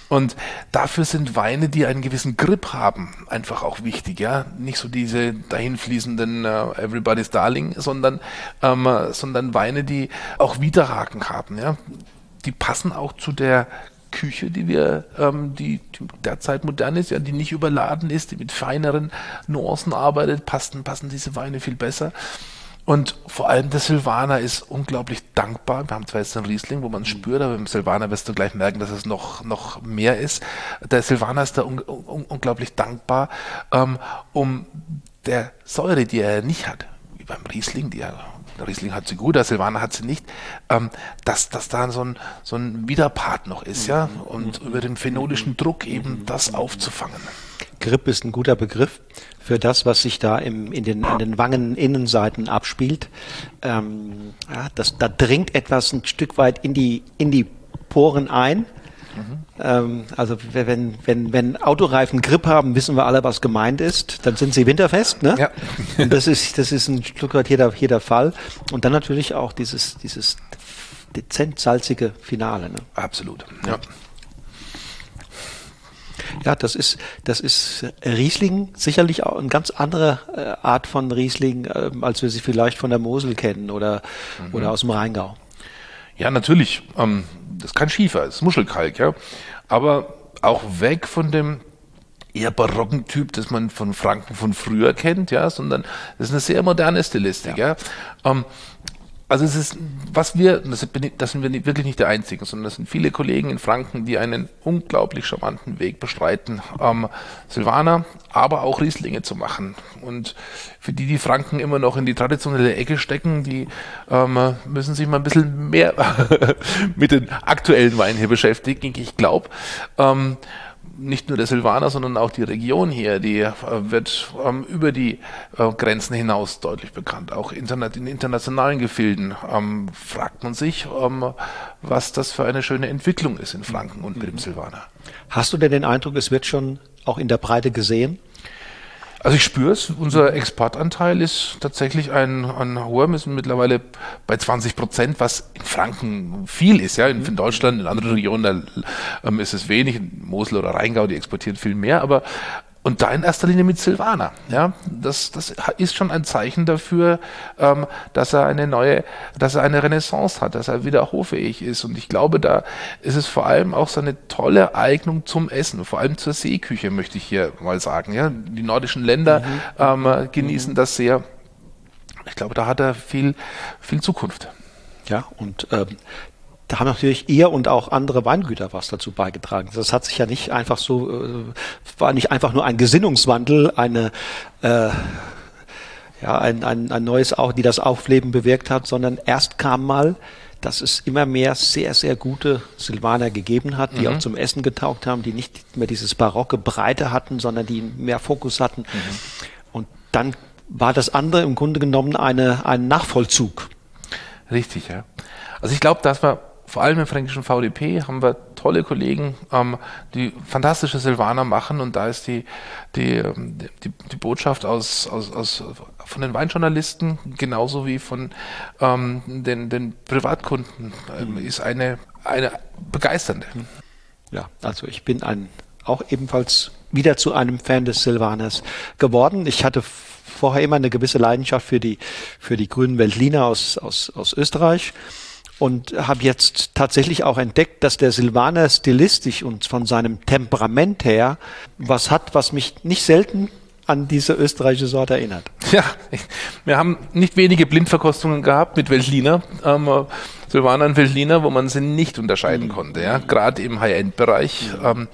B: Und dafür sind Weine, die einen gewissen Grip haben, einfach auch wichtig, ja. Nicht so diese dahinfließenden uh, Everybody's Darling, sondern, ähm, sondern Weine, die auch Widerhaken haben, ja die passen auch zu der Küche, die wir, ähm, die, die derzeit modern ist, ja, die nicht überladen ist, die mit feineren Nuancen arbeitet, passen, passen diese Weine viel besser. Und vor allem der Silvaner ist unglaublich dankbar. Wir haben zwar jetzt einen Riesling, wo man es mhm. spürt, aber im Silvaner wirst du gleich merken, dass es noch, noch mehr ist. Der Silvaner ist da un, un, unglaublich dankbar, ähm, um der Säure, die er nicht hat, wie beim Riesling, die der Riesling hat sie gut, der Silvaner hat sie nicht, ähm, dass, dass da so ein, so ein Widerpart noch ist, ja, und über den phenolischen Druck eben das aufzufangen.
A: Grip ist ein guter Begriff für das, was sich da im, in, den, in den Wangeninnenseiten abspielt. Ähm, ja, das, da dringt etwas ein Stück weit in die, in die Poren ein. Ähm, also wenn, wenn, wenn Autoreifen Grip haben, wissen wir alle, was gemeint ist. Dann sind sie winterfest. Ne? Ja. Und das ist, das ist ein Stück weit hier der, hier der Fall. Und dann natürlich auch dieses, dieses dezent salzige Finale. Ne?
B: Absolut. Ja.
A: Ja, das ist, das ist Riesling sicherlich auch eine ganz andere äh, Art von Riesling, äh, als wir sie vielleicht von der Mosel kennen oder, mhm. oder aus dem Rheingau.
B: Ja, natürlich. Ähm, das ist kein Schiefer, das ist Muschelkalk, ja. Aber auch weg von dem eher barocken Typ, das man von Franken von früher kennt, ja, sondern das ist eine sehr moderne Stilistik, ja. ja. Ähm, also es ist, was wir, das sind wir wirklich nicht der Einzigen, sondern das sind viele Kollegen in Franken, die einen unglaublich charmanten Weg bestreiten, ähm, Silvaner, aber auch Rieslinge zu machen. Und für die, die Franken immer noch in die traditionelle Ecke stecken, die ähm, müssen sich mal ein bisschen mehr mit den aktuellen Weinen hier beschäftigen. Ich glaube, ähm, nicht nur der Silvaner, sondern auch die Region hier, die äh, wird ähm, über die äh, Grenzen hinaus deutlich bekannt. Auch internet, in internationalen Gefilden ähm, fragt man sich, ähm, was das für eine schöne Entwicklung ist in Franken und mit dem Silvaner.
A: Hast du denn den Eindruck, es wird schon auch in der Breite gesehen?
B: Also ich spüre es, unser Exportanteil ist tatsächlich ein, ein hoher, wir sind mittlerweile bei 20 Prozent, was in Franken viel ist. Ja, in, in Deutschland, in anderen Regionen da, ähm, ist es wenig, in Mosel oder Rheingau, die exportieren viel mehr, aber und da in erster Linie mit Silvana. Ja, das, das ist schon ein Zeichen dafür, ähm, dass er eine neue, dass er eine Renaissance hat, dass er wieder hochfähig ist. Und ich glaube, da ist es vor allem auch so eine tolle Eignung zum Essen, vor allem zur Seeküche, möchte ich hier mal sagen. Ja, die nordischen Länder mhm. ähm, genießen mhm. das sehr. Ich glaube, da hat er viel, viel Zukunft.
A: Ja, und ähm, da haben natürlich ihr und auch andere Weingüter was dazu beigetragen. Das hat sich ja nicht einfach so, äh, war nicht einfach nur ein Gesinnungswandel, eine äh, ja, ein, ein, ein neues auch, die das Aufleben bewirkt hat, sondern erst kam mal, dass es immer mehr sehr, sehr gute Silvaner gegeben hat, die mhm. auch zum Essen getaugt haben, die nicht mehr dieses barocke Breite hatten, sondern die mehr Fokus hatten. Mhm. Und dann war das andere im Grunde genommen eine, ein Nachvollzug.
B: Richtig, ja. Also ich glaube, dass wir vor allem im fränkischen VDP haben wir tolle Kollegen, ähm, die fantastische Silvaner machen und da ist die, die, ähm, die, die Botschaft aus, aus, aus, von den Weinjournalisten genauso wie von ähm, den, den Privatkunden ähm, ist eine, eine begeisternde.
A: Ja, also ich bin ein, auch ebenfalls wieder zu einem Fan des Silvaners geworden. Ich hatte vorher immer eine gewisse Leidenschaft für die, für die grünen Veltliner aus, aus, aus Österreich und habe jetzt tatsächlich auch entdeckt, dass der Silvaner stilistisch und von seinem Temperament her was hat, was mich nicht selten an diese österreichische Sorte erinnert.
B: Ja, wir haben nicht wenige Blindverkostungen gehabt mit Veltliner, ähm, Silvaner und Veltliner, wo man sie nicht unterscheiden mhm. konnte. Ja, gerade im High-End-Bereich. Ähm,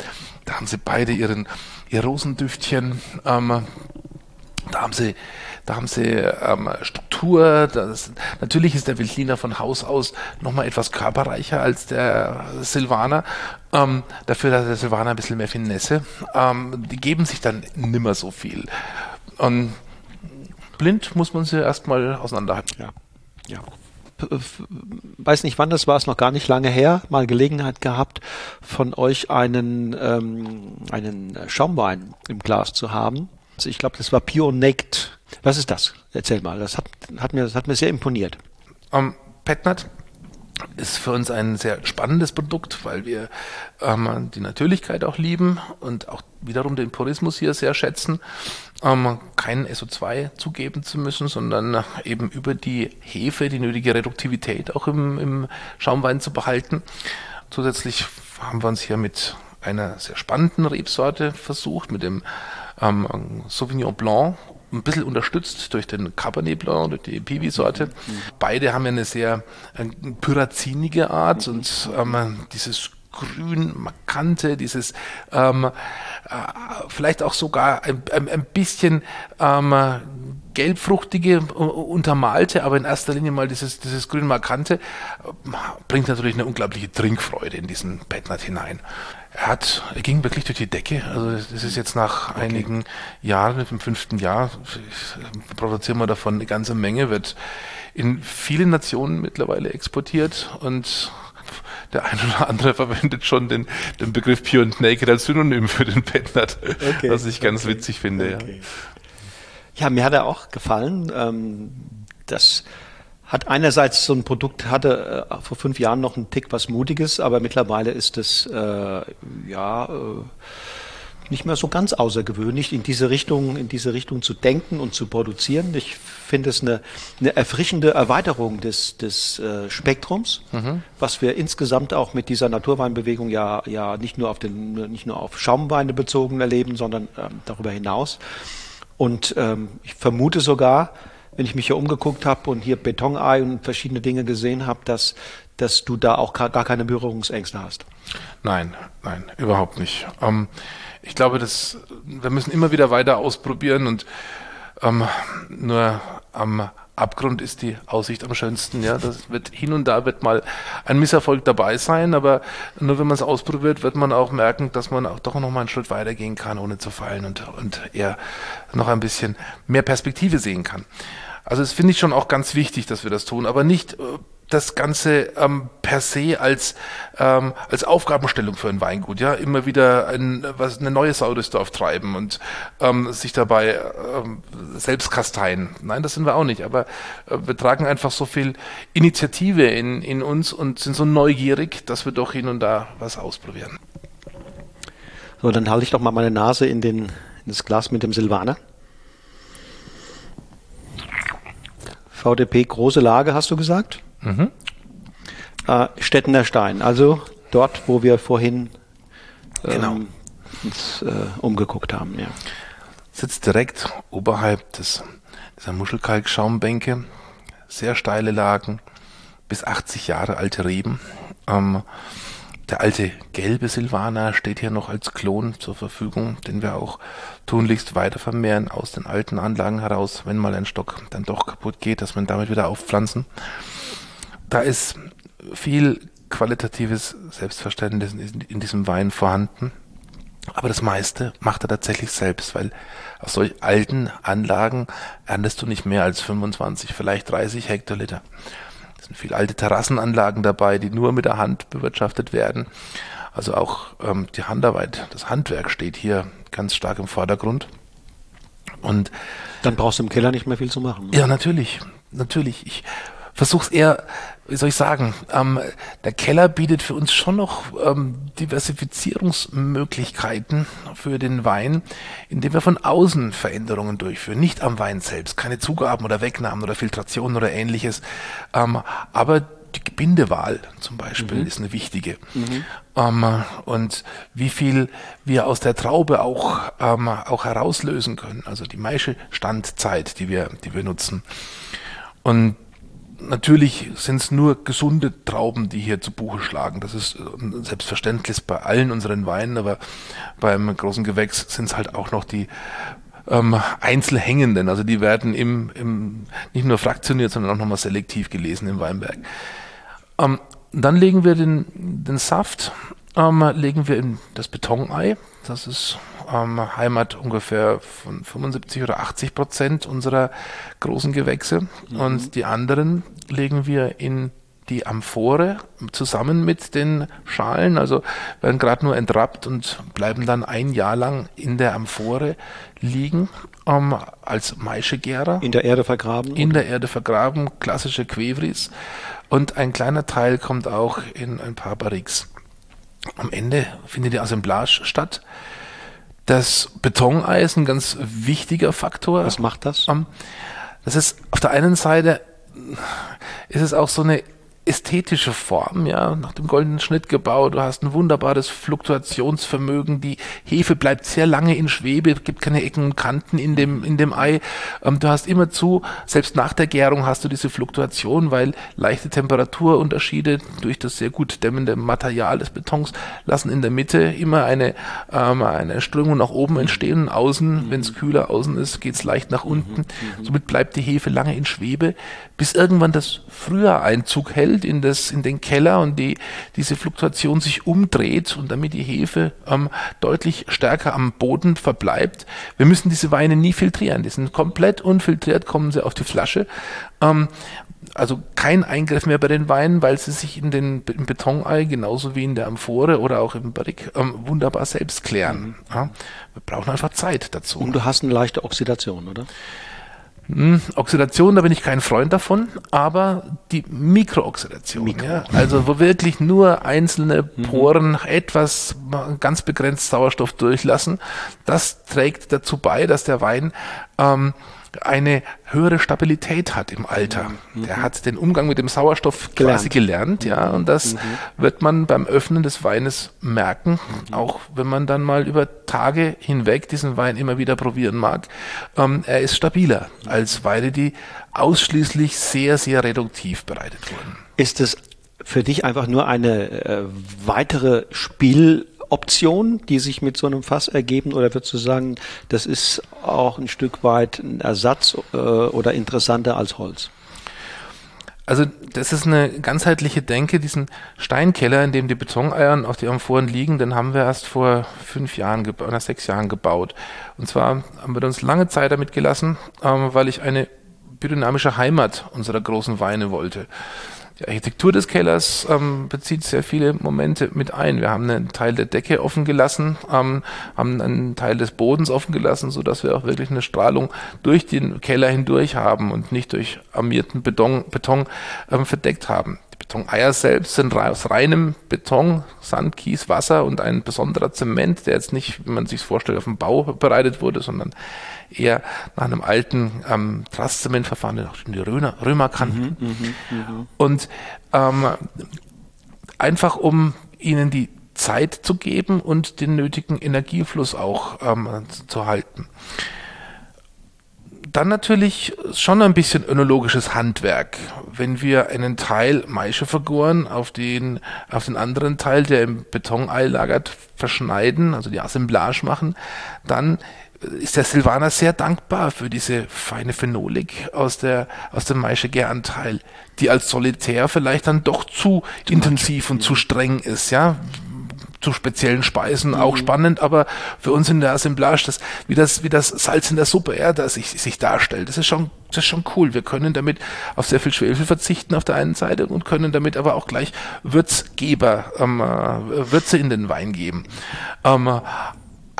B: da haben sie beide ihren ihr Rosendüftchen. Ähm, da haben sie da haben sie ähm, Struktur. Das, natürlich ist der Veltliner von Haus aus nochmal etwas körperreicher als der Silvaner. Ähm, dafür hat der Silvaner ein bisschen mehr Finesse. Ähm, die geben sich dann nimmer so viel. Und blind muss man sie erstmal auseinanderhalten.
A: Ja. ja weiß nicht wann das war, es noch gar nicht lange her, mal Gelegenheit gehabt, von euch einen, ähm, einen Schaumwein im Glas zu haben. Also ich glaube, das war Pure Naked was ist das? Erzähl mal. Das hat, hat, mir, das hat mir sehr imponiert.
B: Um, ähm, Petnat ist für uns ein sehr spannendes Produkt, weil wir ähm, die Natürlichkeit auch lieben und auch wiederum den Purismus hier sehr schätzen, ähm, kein SO2 zugeben zu müssen, sondern eben über die Hefe die nötige Reduktivität auch im, im Schaumwein zu behalten. Zusätzlich haben wir uns hier mit einer sehr spannenden Rebsorte versucht, mit dem ähm, Sauvignon Blanc ein bisschen unterstützt durch den Cabernet Blanc, durch die Piwi-Sorte. Mhm. Beide haben ja eine sehr äh, pyrazinige Art und ähm, dieses grün markante, dieses ähm, äh, vielleicht auch sogar ein, ein, ein bisschen ähm, gelbfruchtige, äh, untermalte, aber in erster Linie mal dieses, dieses grün markante, äh, bringt natürlich eine unglaubliche Trinkfreude in diesen Bettnat hinein. Er hat, er ging wirklich durch die Decke. Also das ist jetzt nach okay. einigen Jahren, im fünften Jahr, produzieren wir davon eine ganze Menge, wird in vielen Nationen mittlerweile exportiert und der eine oder andere verwendet schon den, den Begriff Pure and Naked als Synonym für den Petnat, okay. was ich ganz okay. witzig finde.
A: Ja. ja. mir hat er auch gefallen. Ähm, das hat einerseits so ein Produkt, hatte äh, vor fünf Jahren noch einen Tick was Mutiges, aber mittlerweile ist es äh, ja äh, nicht mehr so ganz außergewöhnlich, in diese Richtung, in diese Richtung zu denken und zu produzieren. Ich finde es eine, eine erfrischende Erweiterung des, des äh, Spektrums, mhm. was wir insgesamt auch mit dieser Naturweinbewegung ja, ja nicht nur auf den, nicht nur auf Schaumweine bezogen erleben, sondern ähm, darüber hinaus. Und ähm, ich vermute sogar, wenn ich mich hier umgeguckt habe und hier Betonei und verschiedene Dinge gesehen habe, dass, dass du da auch gar keine Berührungsängste hast.
B: Nein, nein, überhaupt nicht. Ähm, ich glaube, dass wir müssen immer wieder weiter ausprobieren und ähm, nur am Abgrund ist die Aussicht am schönsten. Ja, das wird hin und da wird mal ein Misserfolg dabei sein, aber nur wenn man es ausprobiert, wird man auch merken, dass man auch doch noch mal einen Schritt weiter gehen kann, ohne zu fallen und, und eher noch ein bisschen mehr Perspektive sehen kann. Also das finde ich schon auch ganz wichtig, dass wir das tun, aber nicht äh, das Ganze ähm, per se als, ähm, als Aufgabenstellung für ein Weingut, ja, immer wieder ein, was, eine neue Sau durchs Dorf treiben und ähm, sich dabei ähm, selbst kasteien. Nein, das sind wir auch nicht, aber äh, wir tragen einfach so viel Initiative in, in uns und sind so neugierig, dass wir doch hin und da was ausprobieren.
A: So, dann halte ich doch mal meine Nase in, den, in das Glas mit dem Silvaner. VDP große Lage, hast du gesagt? Mhm. Äh, Stettener Stein, also dort, wo wir vorhin ähm, genau. uns äh, umgeguckt haben. Ja.
B: Sitzt direkt oberhalb des, dieser Muschelkalkschaumbänke, sehr steile Lagen, bis 80 Jahre alte Reben. Ähm, der alte gelbe Silvaner steht hier noch als Klon zur Verfügung, den wir auch tunlichst weiter vermehren aus den alten Anlagen heraus, wenn mal ein Stock dann doch kaputt geht, dass man damit wieder aufpflanzen. Da ist viel qualitatives Selbstverständnis in diesem Wein vorhanden. Aber das meiste macht er tatsächlich selbst, weil aus solch alten Anlagen erntest du nicht mehr als 25, vielleicht 30 Hektoliter. Es sind viele alte Terrassenanlagen dabei, die nur mit der Hand bewirtschaftet werden. Also auch ähm, die Handarbeit, das Handwerk steht hier ganz stark im Vordergrund.
A: Und dann brauchst du im Keller nicht mehr viel zu machen.
B: Ne? Ja, natürlich, natürlich. Ich versuche es eher, wie soll ich sagen, ähm, der Keller bietet für uns schon noch ähm, Diversifizierungsmöglichkeiten für den Wein, indem wir von außen Veränderungen durchführen, nicht am Wein selbst, keine Zugaben oder Wegnahmen oder Filtrationen oder ähnliches, ähm, aber die Gebindewahl zum Beispiel mhm. ist eine wichtige. Mhm. Ähm, und wie viel wir aus der Traube auch, ähm, auch herauslösen können, also die Maische Standzeit, die wir, die wir nutzen. Und Natürlich sind es nur gesunde Trauben, die hier zu Buche schlagen. Das ist äh, selbstverständlich bei allen unseren Weinen, aber beim großen Gewächs sind es halt auch noch die ähm, Einzelhängenden. Also die werden im, im nicht nur fraktioniert, sondern auch nochmal selektiv gelesen im Weinberg. Ähm, dann legen wir den, den Saft, ähm, legen wir in das Betonei. Das ist ähm, Heimat ungefähr von 75 oder 80 Prozent unserer großen Gewächse. Mhm. Und die anderen legen wir in die Amphore zusammen mit den Schalen, also werden gerade nur entrappt und bleiben dann ein Jahr lang in der Amphore liegen ähm, als Maischegärer.
A: In der Erde vergraben?
B: In der Erde vergraben, klassische Quevris. Und ein kleiner Teil kommt auch in ein paar Barriques. Am Ende findet die Assemblage statt. Das Betonei ist ein ganz wichtiger Faktor.
A: Was macht das?
B: Das ist auf der einen Seite ist es auch so eine ästhetische Form, ja, nach dem goldenen Schnitt gebaut. Du hast ein wunderbares Fluktuationsvermögen. Die Hefe bleibt sehr lange in Schwebe, gibt keine Ecken und Kanten in dem, in dem Ei. Ähm, du hast immer zu, selbst nach der Gärung hast du diese Fluktuation, weil leichte Temperaturunterschiede durch das sehr gut dämmende Material des Betons lassen in der Mitte immer eine, ähm, eine Strömung nach oben entstehen. Außen, mhm. wenn es kühler außen ist, geht es leicht nach unten. Mhm. mhm. Somit bleibt die Hefe lange in Schwebe, bis irgendwann das früher Einzug hält in, das, in den Keller und die, diese Fluktuation sich umdreht und damit die Hefe ähm, deutlich stärker am Boden verbleibt. Wir müssen diese Weine nie filtrieren. Die sind komplett unfiltriert, kommen sie auf die Flasche. Ähm, also kein Eingriff mehr bei den Weinen, weil sie sich in den im Betonei genauso wie in der Amphore oder auch im Barrique ähm, wunderbar selbst klären. Ja? Wir brauchen einfach Zeit dazu.
A: Und du hast eine leichte Oxidation, oder?
B: Hm, Oxidation, da bin ich kein Freund davon, aber die Mikrooxidation, Mikro. ja, also wo wirklich nur einzelne mhm. Poren mhm. etwas ganz begrenzt Sauerstoff durchlassen, das trägt dazu bei, dass der Wein ähm, eine höhere Stabilität hat im Alter. Mhm. Der hat den Umgang mit dem Sauerstoff gelernt. quasi gelernt, ja, und das mhm. wird man beim Öffnen des Weines merken, mhm. auch wenn man dann mal über Tage hinweg diesen Wein immer wieder probieren mag. Ähm, er ist stabiler als Weine, die ausschließlich sehr, sehr reduktiv bereitet wurden.
A: Ist es für dich einfach nur eine äh, weitere Spiel Optionen, die sich mit so einem Fass ergeben, oder würdest du sagen, das ist auch ein Stück weit ein Ersatz äh, oder interessanter als Holz?
B: Also das ist eine ganzheitliche Denke, diesen Steinkeller, in dem die Betoneiern auf die Amphoren liegen, den haben wir erst vor fünf Jahren oder sechs Jahren gebaut. Und zwar haben wir uns lange Zeit damit gelassen, ähm, weil ich eine biodynamische Heimat unserer großen Weine wollte. Die Architektur des Kellers ähm, bezieht sehr viele Momente mit ein. Wir haben einen Teil der Decke offen gelassen, ähm, haben einen Teil des Bodens offen gelassen, so dass wir auch wirklich eine Strahlung durch den Keller hindurch haben und nicht durch armierten Beton, Beton ähm, verdeckt haben. Die Betoneier selbst sind aus reinem Beton, Sand, Kies, Wasser und ein besonderer Zement, der jetzt nicht, wie man sich vorstellt, auf dem Bau bereitet wurde, sondern eher nach einem alten ähm, Trasszementverfahren, der die Römer, Römer kannten. Mhm, mh, mh. Und ähm, einfach um ihnen die Zeit zu geben und den nötigen Energiefluss auch ähm, zu halten. Dann natürlich schon ein bisschen önologisches Handwerk. Wenn wir einen Teil Maischefiguren auf den, auf den anderen Teil, der im Betonei lagert, verschneiden, also die Assemblage machen, dann ist der Silvaner sehr dankbar für diese feine Phenolik aus der aus dem Maischeger-Anteil, die als Solitär vielleicht dann doch zu, zu intensiv und ja. zu streng ist, ja zu speziellen Speisen mhm. auch spannend, aber für uns in der Assemblage, das, wie das, wie das Salz in der Suppe, ja, das sich, sich darstellt, das ist schon, das ist schon cool. Wir können damit auf sehr viel Schwefel verzichten auf der einen Seite und können damit aber auch gleich Würzgeber, ähm, äh, Würze in den Wein geben. Ähm,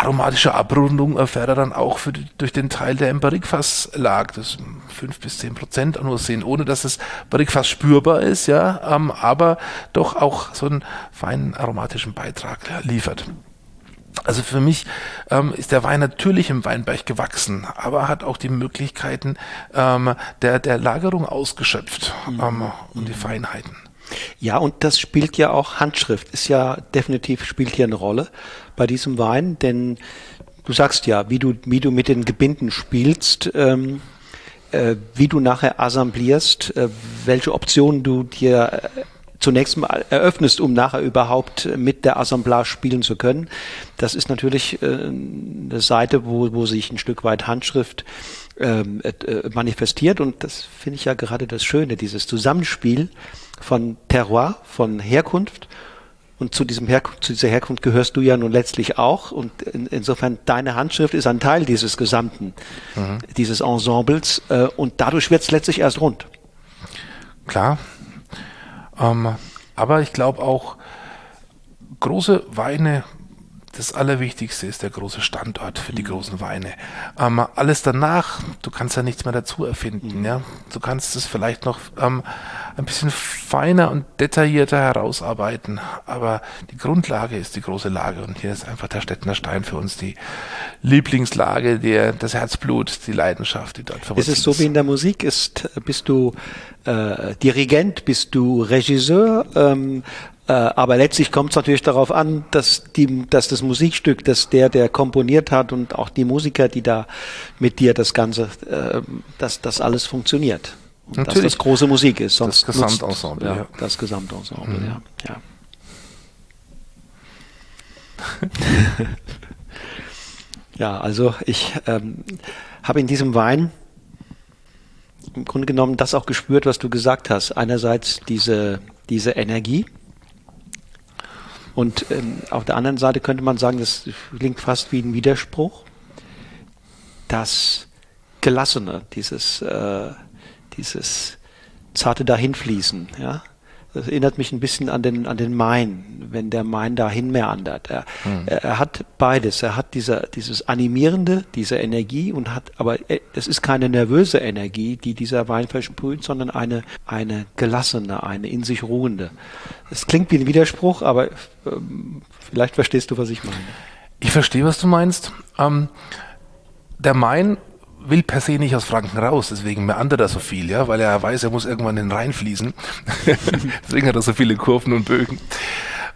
B: aromatische Abrundung erfährt er dann auch für durch den Teil, der im Barrikfass lag. Das fünf bis zehn Prozent nur sehen, ohne dass das Barrikfass spürbar ist, ja, ähm, aber doch auch so einen feinen aromatischen Beitrag liefert. Also für mich ähm, ist der Wein natürlich im Weinberg gewachsen, aber hat auch die Möglichkeiten ähm, der, der Lagerung ausgeschöpft mhm. ähm, und die Feinheiten.
A: Ja, und das spielt ja auch Handschrift, ist ja definitiv spielt hier eine Rolle bei diesem Wein, denn du sagst ja, wie du, wie du mit den Gebinden spielst, ähm, äh, wie du nachher assemblierst, äh, welche Optionen du dir äh, zunächst mal eröffnest, um nachher überhaupt mit der Assemblage spielen zu können. Das ist natürlich äh, eine Seite, wo, wo sich ein Stück weit Handschrift ähm, äh, manifestiert und das finde ich ja gerade das Schöne, dieses Zusammenspiel von Terroir, von Herkunft und zu, diesem Herkunft, zu dieser Herkunft gehörst du ja nun letztlich auch. Und in, insofern deine Handschrift ist ein Teil dieses Gesamten, mhm. dieses Ensembles. Äh, und dadurch wird es letztlich erst rund.
B: Klar. Ähm, aber ich glaube auch, große Weine das Allerwichtigste ist der große Standort für die mhm. großen Weine. Ähm, alles danach, du kannst ja nichts mehr dazu erfinden. Mhm. Ja? Du kannst es vielleicht noch ähm, ein bisschen feiner und detaillierter herausarbeiten, aber die Grundlage ist die große Lage und hier ist einfach der Stettner Stein für uns die Lieblingslage, der, das Herzblut, die Leidenschaft, die dort
A: verwurzelt ist. Ist es so wie in der Musik ist? Bist du äh, Dirigent, bist du Regisseur? Ähm, äh, aber letztlich kommt es natürlich darauf an, dass, die, dass das Musikstück, dass der, der komponiert hat und auch die Musiker, die da mit dir das Ganze, äh, dass das alles funktioniert. Und natürlich. dass das große Musik ist.
B: Sonst das Gesamtensemble.
A: Ja, ja. Das Gesamtensemble, mhm. ja. ja. ja, also ich ähm, habe in diesem Wein im Grunde genommen das auch gespürt, was du gesagt hast. Einerseits diese, diese Energie, und ähm, auf der anderen Seite könnte man sagen, das klingt fast wie ein Widerspruch. Das Gelassene, dieses, äh, dieses zarte Dahinfließen, ja. Das erinnert mich ein bisschen an den, an den Main, wenn der Main dahin meandert. Er, mhm. er, er, hat beides. Er hat dieser, dieses Animierende, diese Energie und hat, aber es ist keine nervöse Energie, die dieser Wein versprüht, sondern eine, eine gelassene, eine in sich ruhende. Es klingt wie ein Widerspruch, aber ähm, vielleicht verstehst du, was ich meine.
B: Ich verstehe, was du meinst. Ähm, der Main will per se nicht aus Franken raus, deswegen meandert er so viel, ja, weil er weiß, er muss irgendwann in den Rhein fließen. deswegen hat er so viele Kurven und Bögen.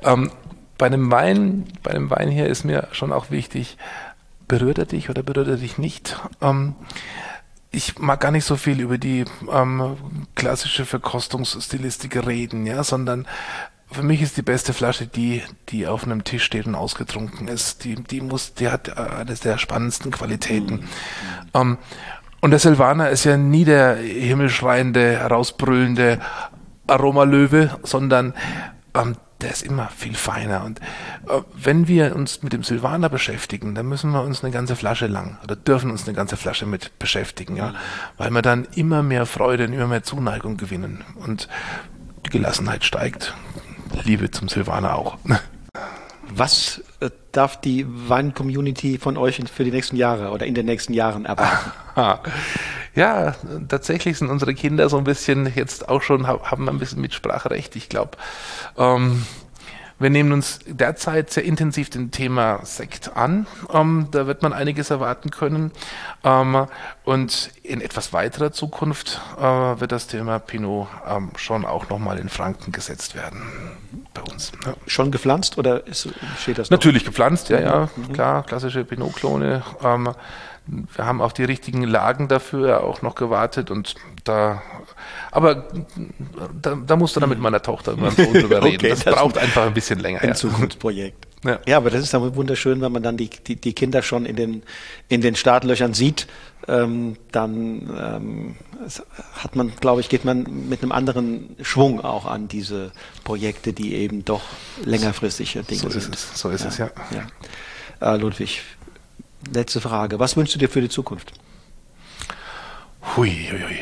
B: Ähm, bei einem Wein, bei einem Wein hier ist mir schon auch wichtig, berührt er dich oder berührt er dich nicht? Ähm, ich mag gar nicht so viel über die ähm, klassische Verkostungsstilistik reden, ja, sondern für mich ist die beste Flasche die, die auf einem Tisch steht und ausgetrunken ist. Die, die muss, die hat äh, eines der spannendsten Qualitäten. Mhm. Ähm, und der Silvaner ist ja nie der himmelschreiende, herausbrüllende Aromalöwe, sondern ähm, der ist immer viel feiner. Und äh, wenn wir uns mit dem Silvaner beschäftigen, dann müssen wir uns eine ganze Flasche lang oder dürfen uns eine ganze Flasche mit beschäftigen, ja, weil wir dann immer mehr Freude und immer mehr Zuneigung gewinnen. Und die Gelassenheit steigt. Liebe zum Silvaner auch.
A: Was äh, darf die Wein-Community von euch für die nächsten Jahre oder in den nächsten Jahren erwarten?
B: ja, tatsächlich sind unsere Kinder so ein bisschen jetzt auch schon, haben ein bisschen Mitspracherecht. Ich glaube, ähm, wir nehmen uns derzeit sehr intensiv dem Thema Sekt an. Ähm, da wird man einiges erwarten können. Ähm, und in etwas weiterer Zukunft äh, wird das Thema Pinot ähm, schon auch nochmal in Franken gesetzt werden bei uns.
A: Ja. Schon gepflanzt oder ist,
B: steht das? Noch? Natürlich gepflanzt, ja, ja, mhm. klar, klassische Pinot-Klone. Ähm, wir haben auf die richtigen Lagen dafür auch noch gewartet und da, aber da, da musst du dann mit meiner Tochter und meinem Sohn drüber reden. okay, das, das, braucht einfach ein bisschen länger.
A: Ein ja. Zukunftsprojekt. Ja. ja, aber das ist dann wunderschön, wenn man dann die, die, die Kinder schon in den, in den Startlöchern sieht. Ähm, dann ähm, hat man, glaube ich, geht man mit einem anderen Schwung auch an diese Projekte, die eben doch längerfristige Dinge
B: so
A: sind.
B: Es, so ist ja, es, ja.
A: ja. Äh, Ludwig, letzte Frage. Was wünschst du dir für die Zukunft?
B: Hui, hui, hui.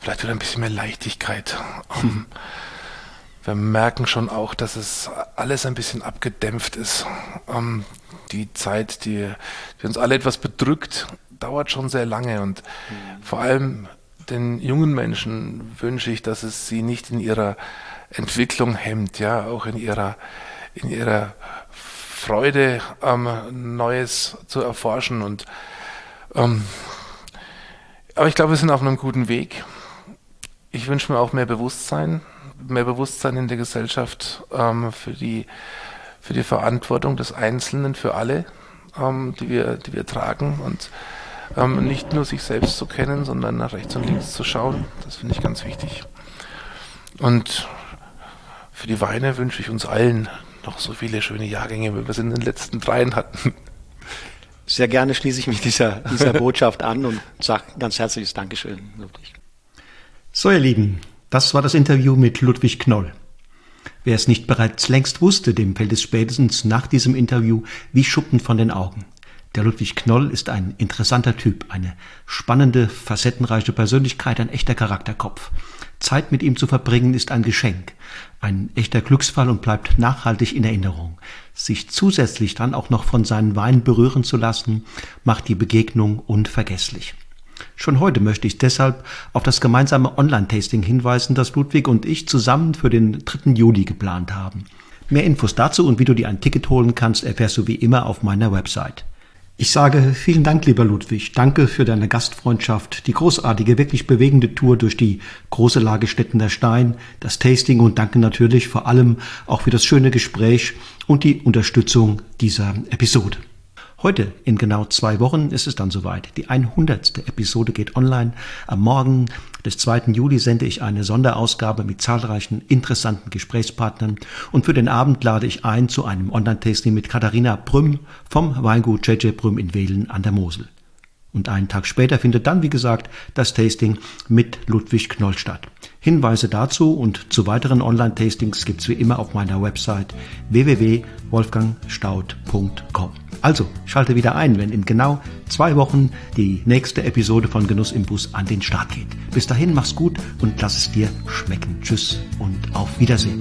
B: Vielleicht wieder ein bisschen mehr Leichtigkeit. Wir merken schon auch, dass es alles ein bisschen abgedämpft ist. Ähm, die Zeit, die, die, uns alle etwas bedrückt, dauert schon sehr lange und mhm. vor allem den jungen Menschen wünsche ich, dass es sie nicht in ihrer Entwicklung hemmt, ja, auch in ihrer, in ihrer Freude, ähm, Neues zu erforschen und ähm, aber ich glaube, wir sind auf einem guten Weg. Ich wünsche mir auch mehr Bewusstsein mehr Bewusstsein in der Gesellschaft ähm, für, die, für die Verantwortung des Einzelnen, für alle, ähm, die, wir, die wir tragen und ähm, nicht nur sich selbst zu kennen, sondern nach rechts und links zu schauen. Das finde ich ganz wichtig. Und für die Weine wünsche ich uns allen noch so viele schöne Jahrgänge, wie wir es in den letzten dreien hatten.
A: Sehr gerne schließe ich mich dieser, dieser Botschaft an und sage ganz herzliches Dankeschön, Ludwig. So, ihr Lieben, das war das Interview mit Ludwig Knoll. Wer es nicht bereits längst wusste, dem fällt es spätestens nach diesem Interview wie Schuppen von den Augen. Der Ludwig Knoll ist ein interessanter Typ, eine spannende, facettenreiche Persönlichkeit, ein echter Charakterkopf. Zeit mit ihm zu verbringen ist ein Geschenk, ein echter Glücksfall und bleibt nachhaltig in Erinnerung. Sich zusätzlich dann auch noch von seinen Weinen berühren zu lassen, macht die Begegnung unvergesslich. Schon heute möchte ich deshalb auf das gemeinsame Online-Tasting hinweisen, das Ludwig und ich zusammen für den 3. Juli geplant haben. Mehr Infos dazu und wie du dir ein Ticket holen kannst, erfährst du wie immer auf meiner Website. Ich sage vielen Dank, lieber Ludwig. Danke für deine Gastfreundschaft, die großartige, wirklich bewegende Tour durch die große Lage Stettener Stein, das Tasting und danke natürlich vor allem auch für das schöne Gespräch und die Unterstützung dieser Episode. Heute, in genau zwei Wochen, ist es dann soweit. Die 100. Episode geht online. Am Morgen des 2. Juli sende ich eine Sonderausgabe mit zahlreichen interessanten Gesprächspartnern und für den Abend lade ich ein zu einem Online-Tasting mit Katharina Brüm vom Weingut JJ Brüm in Wehlen an der Mosel. Und einen Tag später findet dann, wie gesagt, das Tasting mit Ludwig Knoll statt. Hinweise dazu und zu weiteren Online-Tastings gibt's wie immer auf meiner Website www.wolfgangstaud.com. Also schalte wieder ein, wenn in genau zwei Wochen die nächste Episode von Genuss im Bus an den Start geht. Bis dahin mach's gut und lass es dir schmecken. Tschüss und auf Wiedersehen.